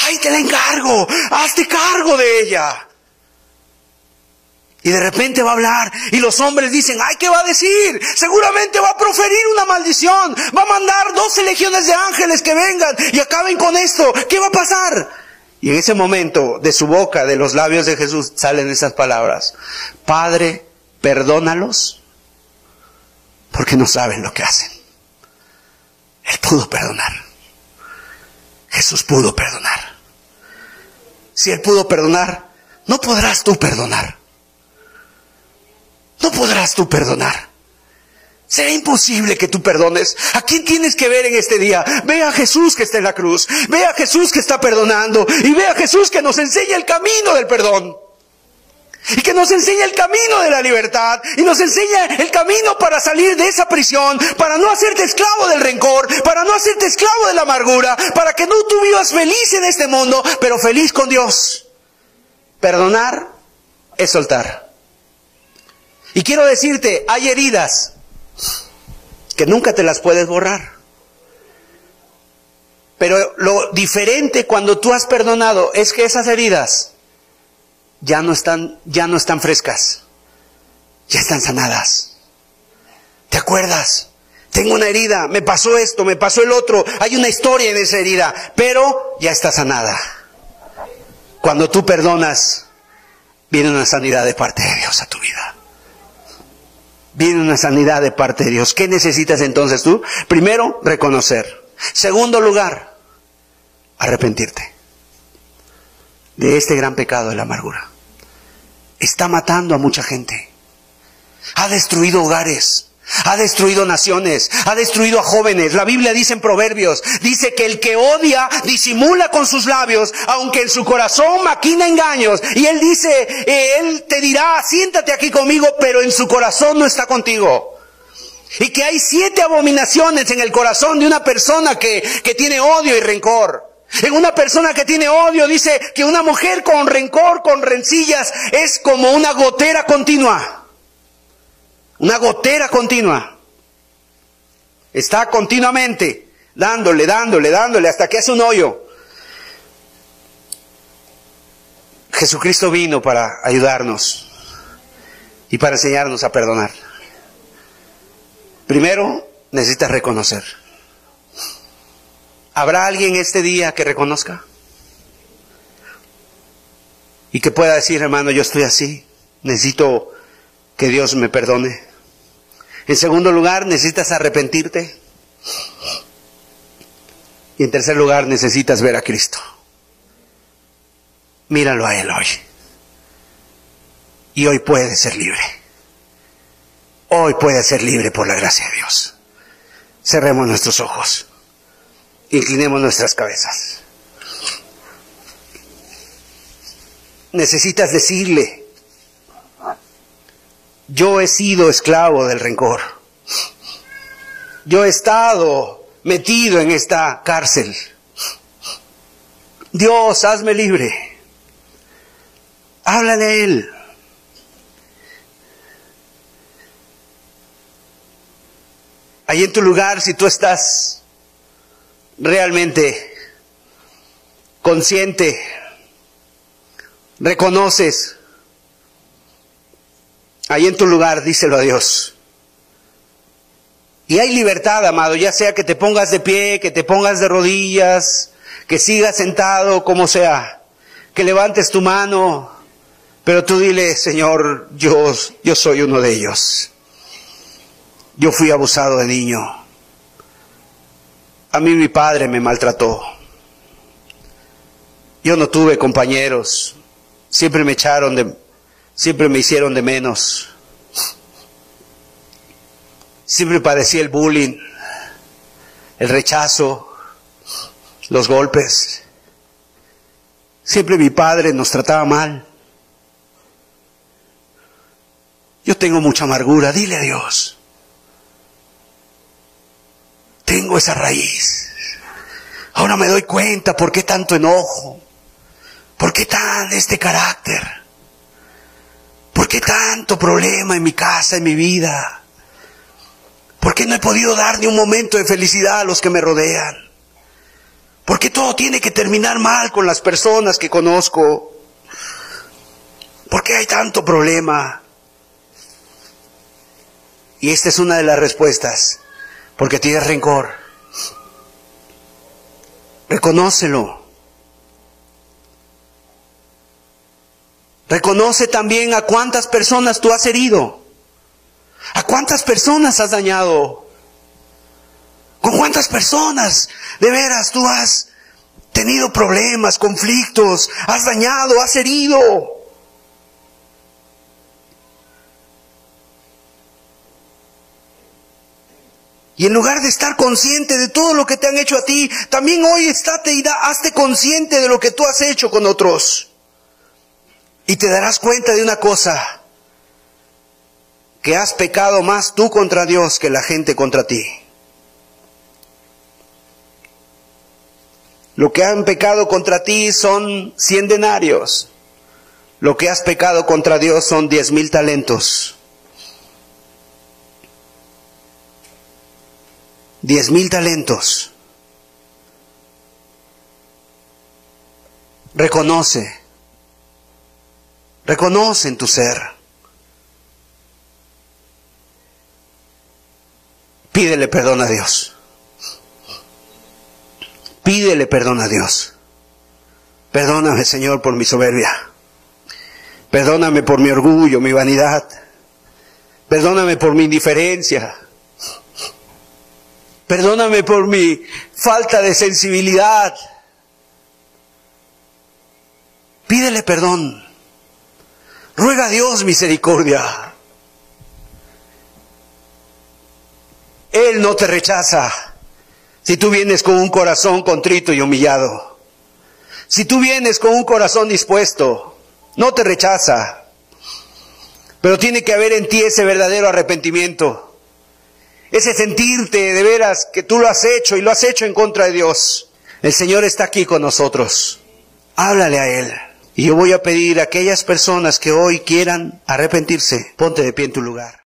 ¡Ay, te la encargo! ¡Hazte cargo de ella! Y de repente va a hablar y los hombres dicen, ay, ¿qué va a decir? Seguramente va a proferir una maldición, va a mandar doce legiones de ángeles que vengan y acaben con esto. ¿Qué va a pasar? Y en ese momento de su boca, de los labios de Jesús, salen esas palabras. Padre, perdónalos porque no saben lo que hacen. Él pudo perdonar. Jesús pudo perdonar. Si Él pudo perdonar, no podrás tú perdonar. No podrás tú perdonar. Será imposible que tú perdones. ¿A quién tienes que ver en este día? Ve a Jesús que está en la cruz. Ve a Jesús que está perdonando. Y ve a Jesús que nos enseña el camino del perdón. Y que nos enseña el camino de la libertad. Y nos enseña el camino para salir de esa prisión. Para no hacerte esclavo del rencor. Para no hacerte esclavo de la amargura. Para que no tú vivas feliz en este mundo, pero feliz con Dios. Perdonar es soltar. Y quiero decirte, hay heridas que nunca te las puedes borrar. Pero lo diferente cuando tú has perdonado es que esas heridas ya no están, ya no están frescas, ya están sanadas. ¿Te acuerdas? Tengo una herida, me pasó esto, me pasó el otro, hay una historia en esa herida, pero ya está sanada. Cuando tú perdonas, viene una sanidad de parte de Dios a tu vida. Viene una sanidad de parte de Dios. ¿Qué necesitas entonces tú? Primero, reconocer. Segundo lugar, arrepentirte de este gran pecado de la amargura está matando a mucha gente. Ha destruido hogares. Ha destruido naciones, ha destruido a jóvenes. La Biblia dice en Proverbios, dice que el que odia disimula con sus labios, aunque en su corazón maquina engaños. Y él dice, eh, él te dirá, siéntate aquí conmigo, pero en su corazón no está contigo. Y que hay siete abominaciones en el corazón de una persona que, que tiene odio y rencor. En una persona que tiene odio dice que una mujer con rencor, con rencillas, es como una gotera continua. Una gotera continua. Está continuamente dándole, dándole, dándole hasta que hace un hoyo. Jesucristo vino para ayudarnos y para enseñarnos a perdonar. Primero, necesitas reconocer. ¿Habrá alguien este día que reconozca? Y que pueda decir, hermano, yo estoy así, necesito que Dios me perdone. En segundo lugar, necesitas arrepentirte. Y en tercer lugar, necesitas ver a Cristo. Míralo a Él hoy. Y hoy puede ser libre. Hoy puede ser libre por la gracia de Dios. Cerremos nuestros ojos. Inclinemos nuestras cabezas. Necesitas decirle, yo he sido esclavo del rencor. Yo he estado metido en esta cárcel. Dios, hazme libre. Háblale a Él. Ahí en tu lugar, si tú estás realmente consciente, reconoces, ahí en tu lugar, díselo a Dios. Y hay libertad, amado, ya sea que te pongas de pie, que te pongas de rodillas, que sigas sentado, como sea, que levantes tu mano, pero tú dile, Señor, yo, yo soy uno de ellos. Yo fui abusado de niño. A mí mi padre me maltrató. Yo no tuve compañeros. Siempre me echaron de, siempre me hicieron de menos. Siempre padecí el bullying, el rechazo, los golpes. Siempre mi padre nos trataba mal. Yo tengo mucha amargura, dile a Dios. Tengo esa raíz. Ahora me doy cuenta por qué tanto enojo. ¿Por qué tan este carácter? ¿Por qué tanto problema en mi casa, en mi vida? ¿Por qué no he podido dar ni un momento de felicidad a los que me rodean? ¿Por qué todo tiene que terminar mal con las personas que conozco? ¿Por qué hay tanto problema? Y esta es una de las respuestas. Porque tienes rencor. Reconócelo. Reconoce también a cuántas personas tú has herido. ¿A cuántas personas has dañado? ¿Con cuántas personas de veras tú has tenido problemas, conflictos, has dañado, has herido? Y en lugar de estar consciente de todo lo que te han hecho a ti, también hoy estate y da, hazte consciente de lo que tú has hecho con otros. Y te darás cuenta de una cosa, que has pecado más tú contra Dios que la gente contra ti. Lo que han pecado contra ti son cien denarios. Lo que has pecado contra Dios son diez mil talentos. Diez mil talentos. Reconoce. Reconoce en tu ser. Pídele perdón a Dios. Pídele perdón a Dios. Perdóname, Señor, por mi soberbia. Perdóname por mi orgullo, mi vanidad. Perdóname por mi indiferencia. Perdóname por mi falta de sensibilidad. Pídele perdón. Ruega a Dios misericordia. Él no te rechaza si tú vienes con un corazón contrito y humillado. Si tú vienes con un corazón dispuesto, no te rechaza. Pero tiene que haber en ti ese verdadero arrepentimiento. Ese sentirte de veras que tú lo has hecho y lo has hecho en contra de Dios. El Señor está aquí con nosotros. Háblale a Él. Y yo voy a pedir a aquellas personas que hoy quieran arrepentirse, ponte de pie en tu lugar.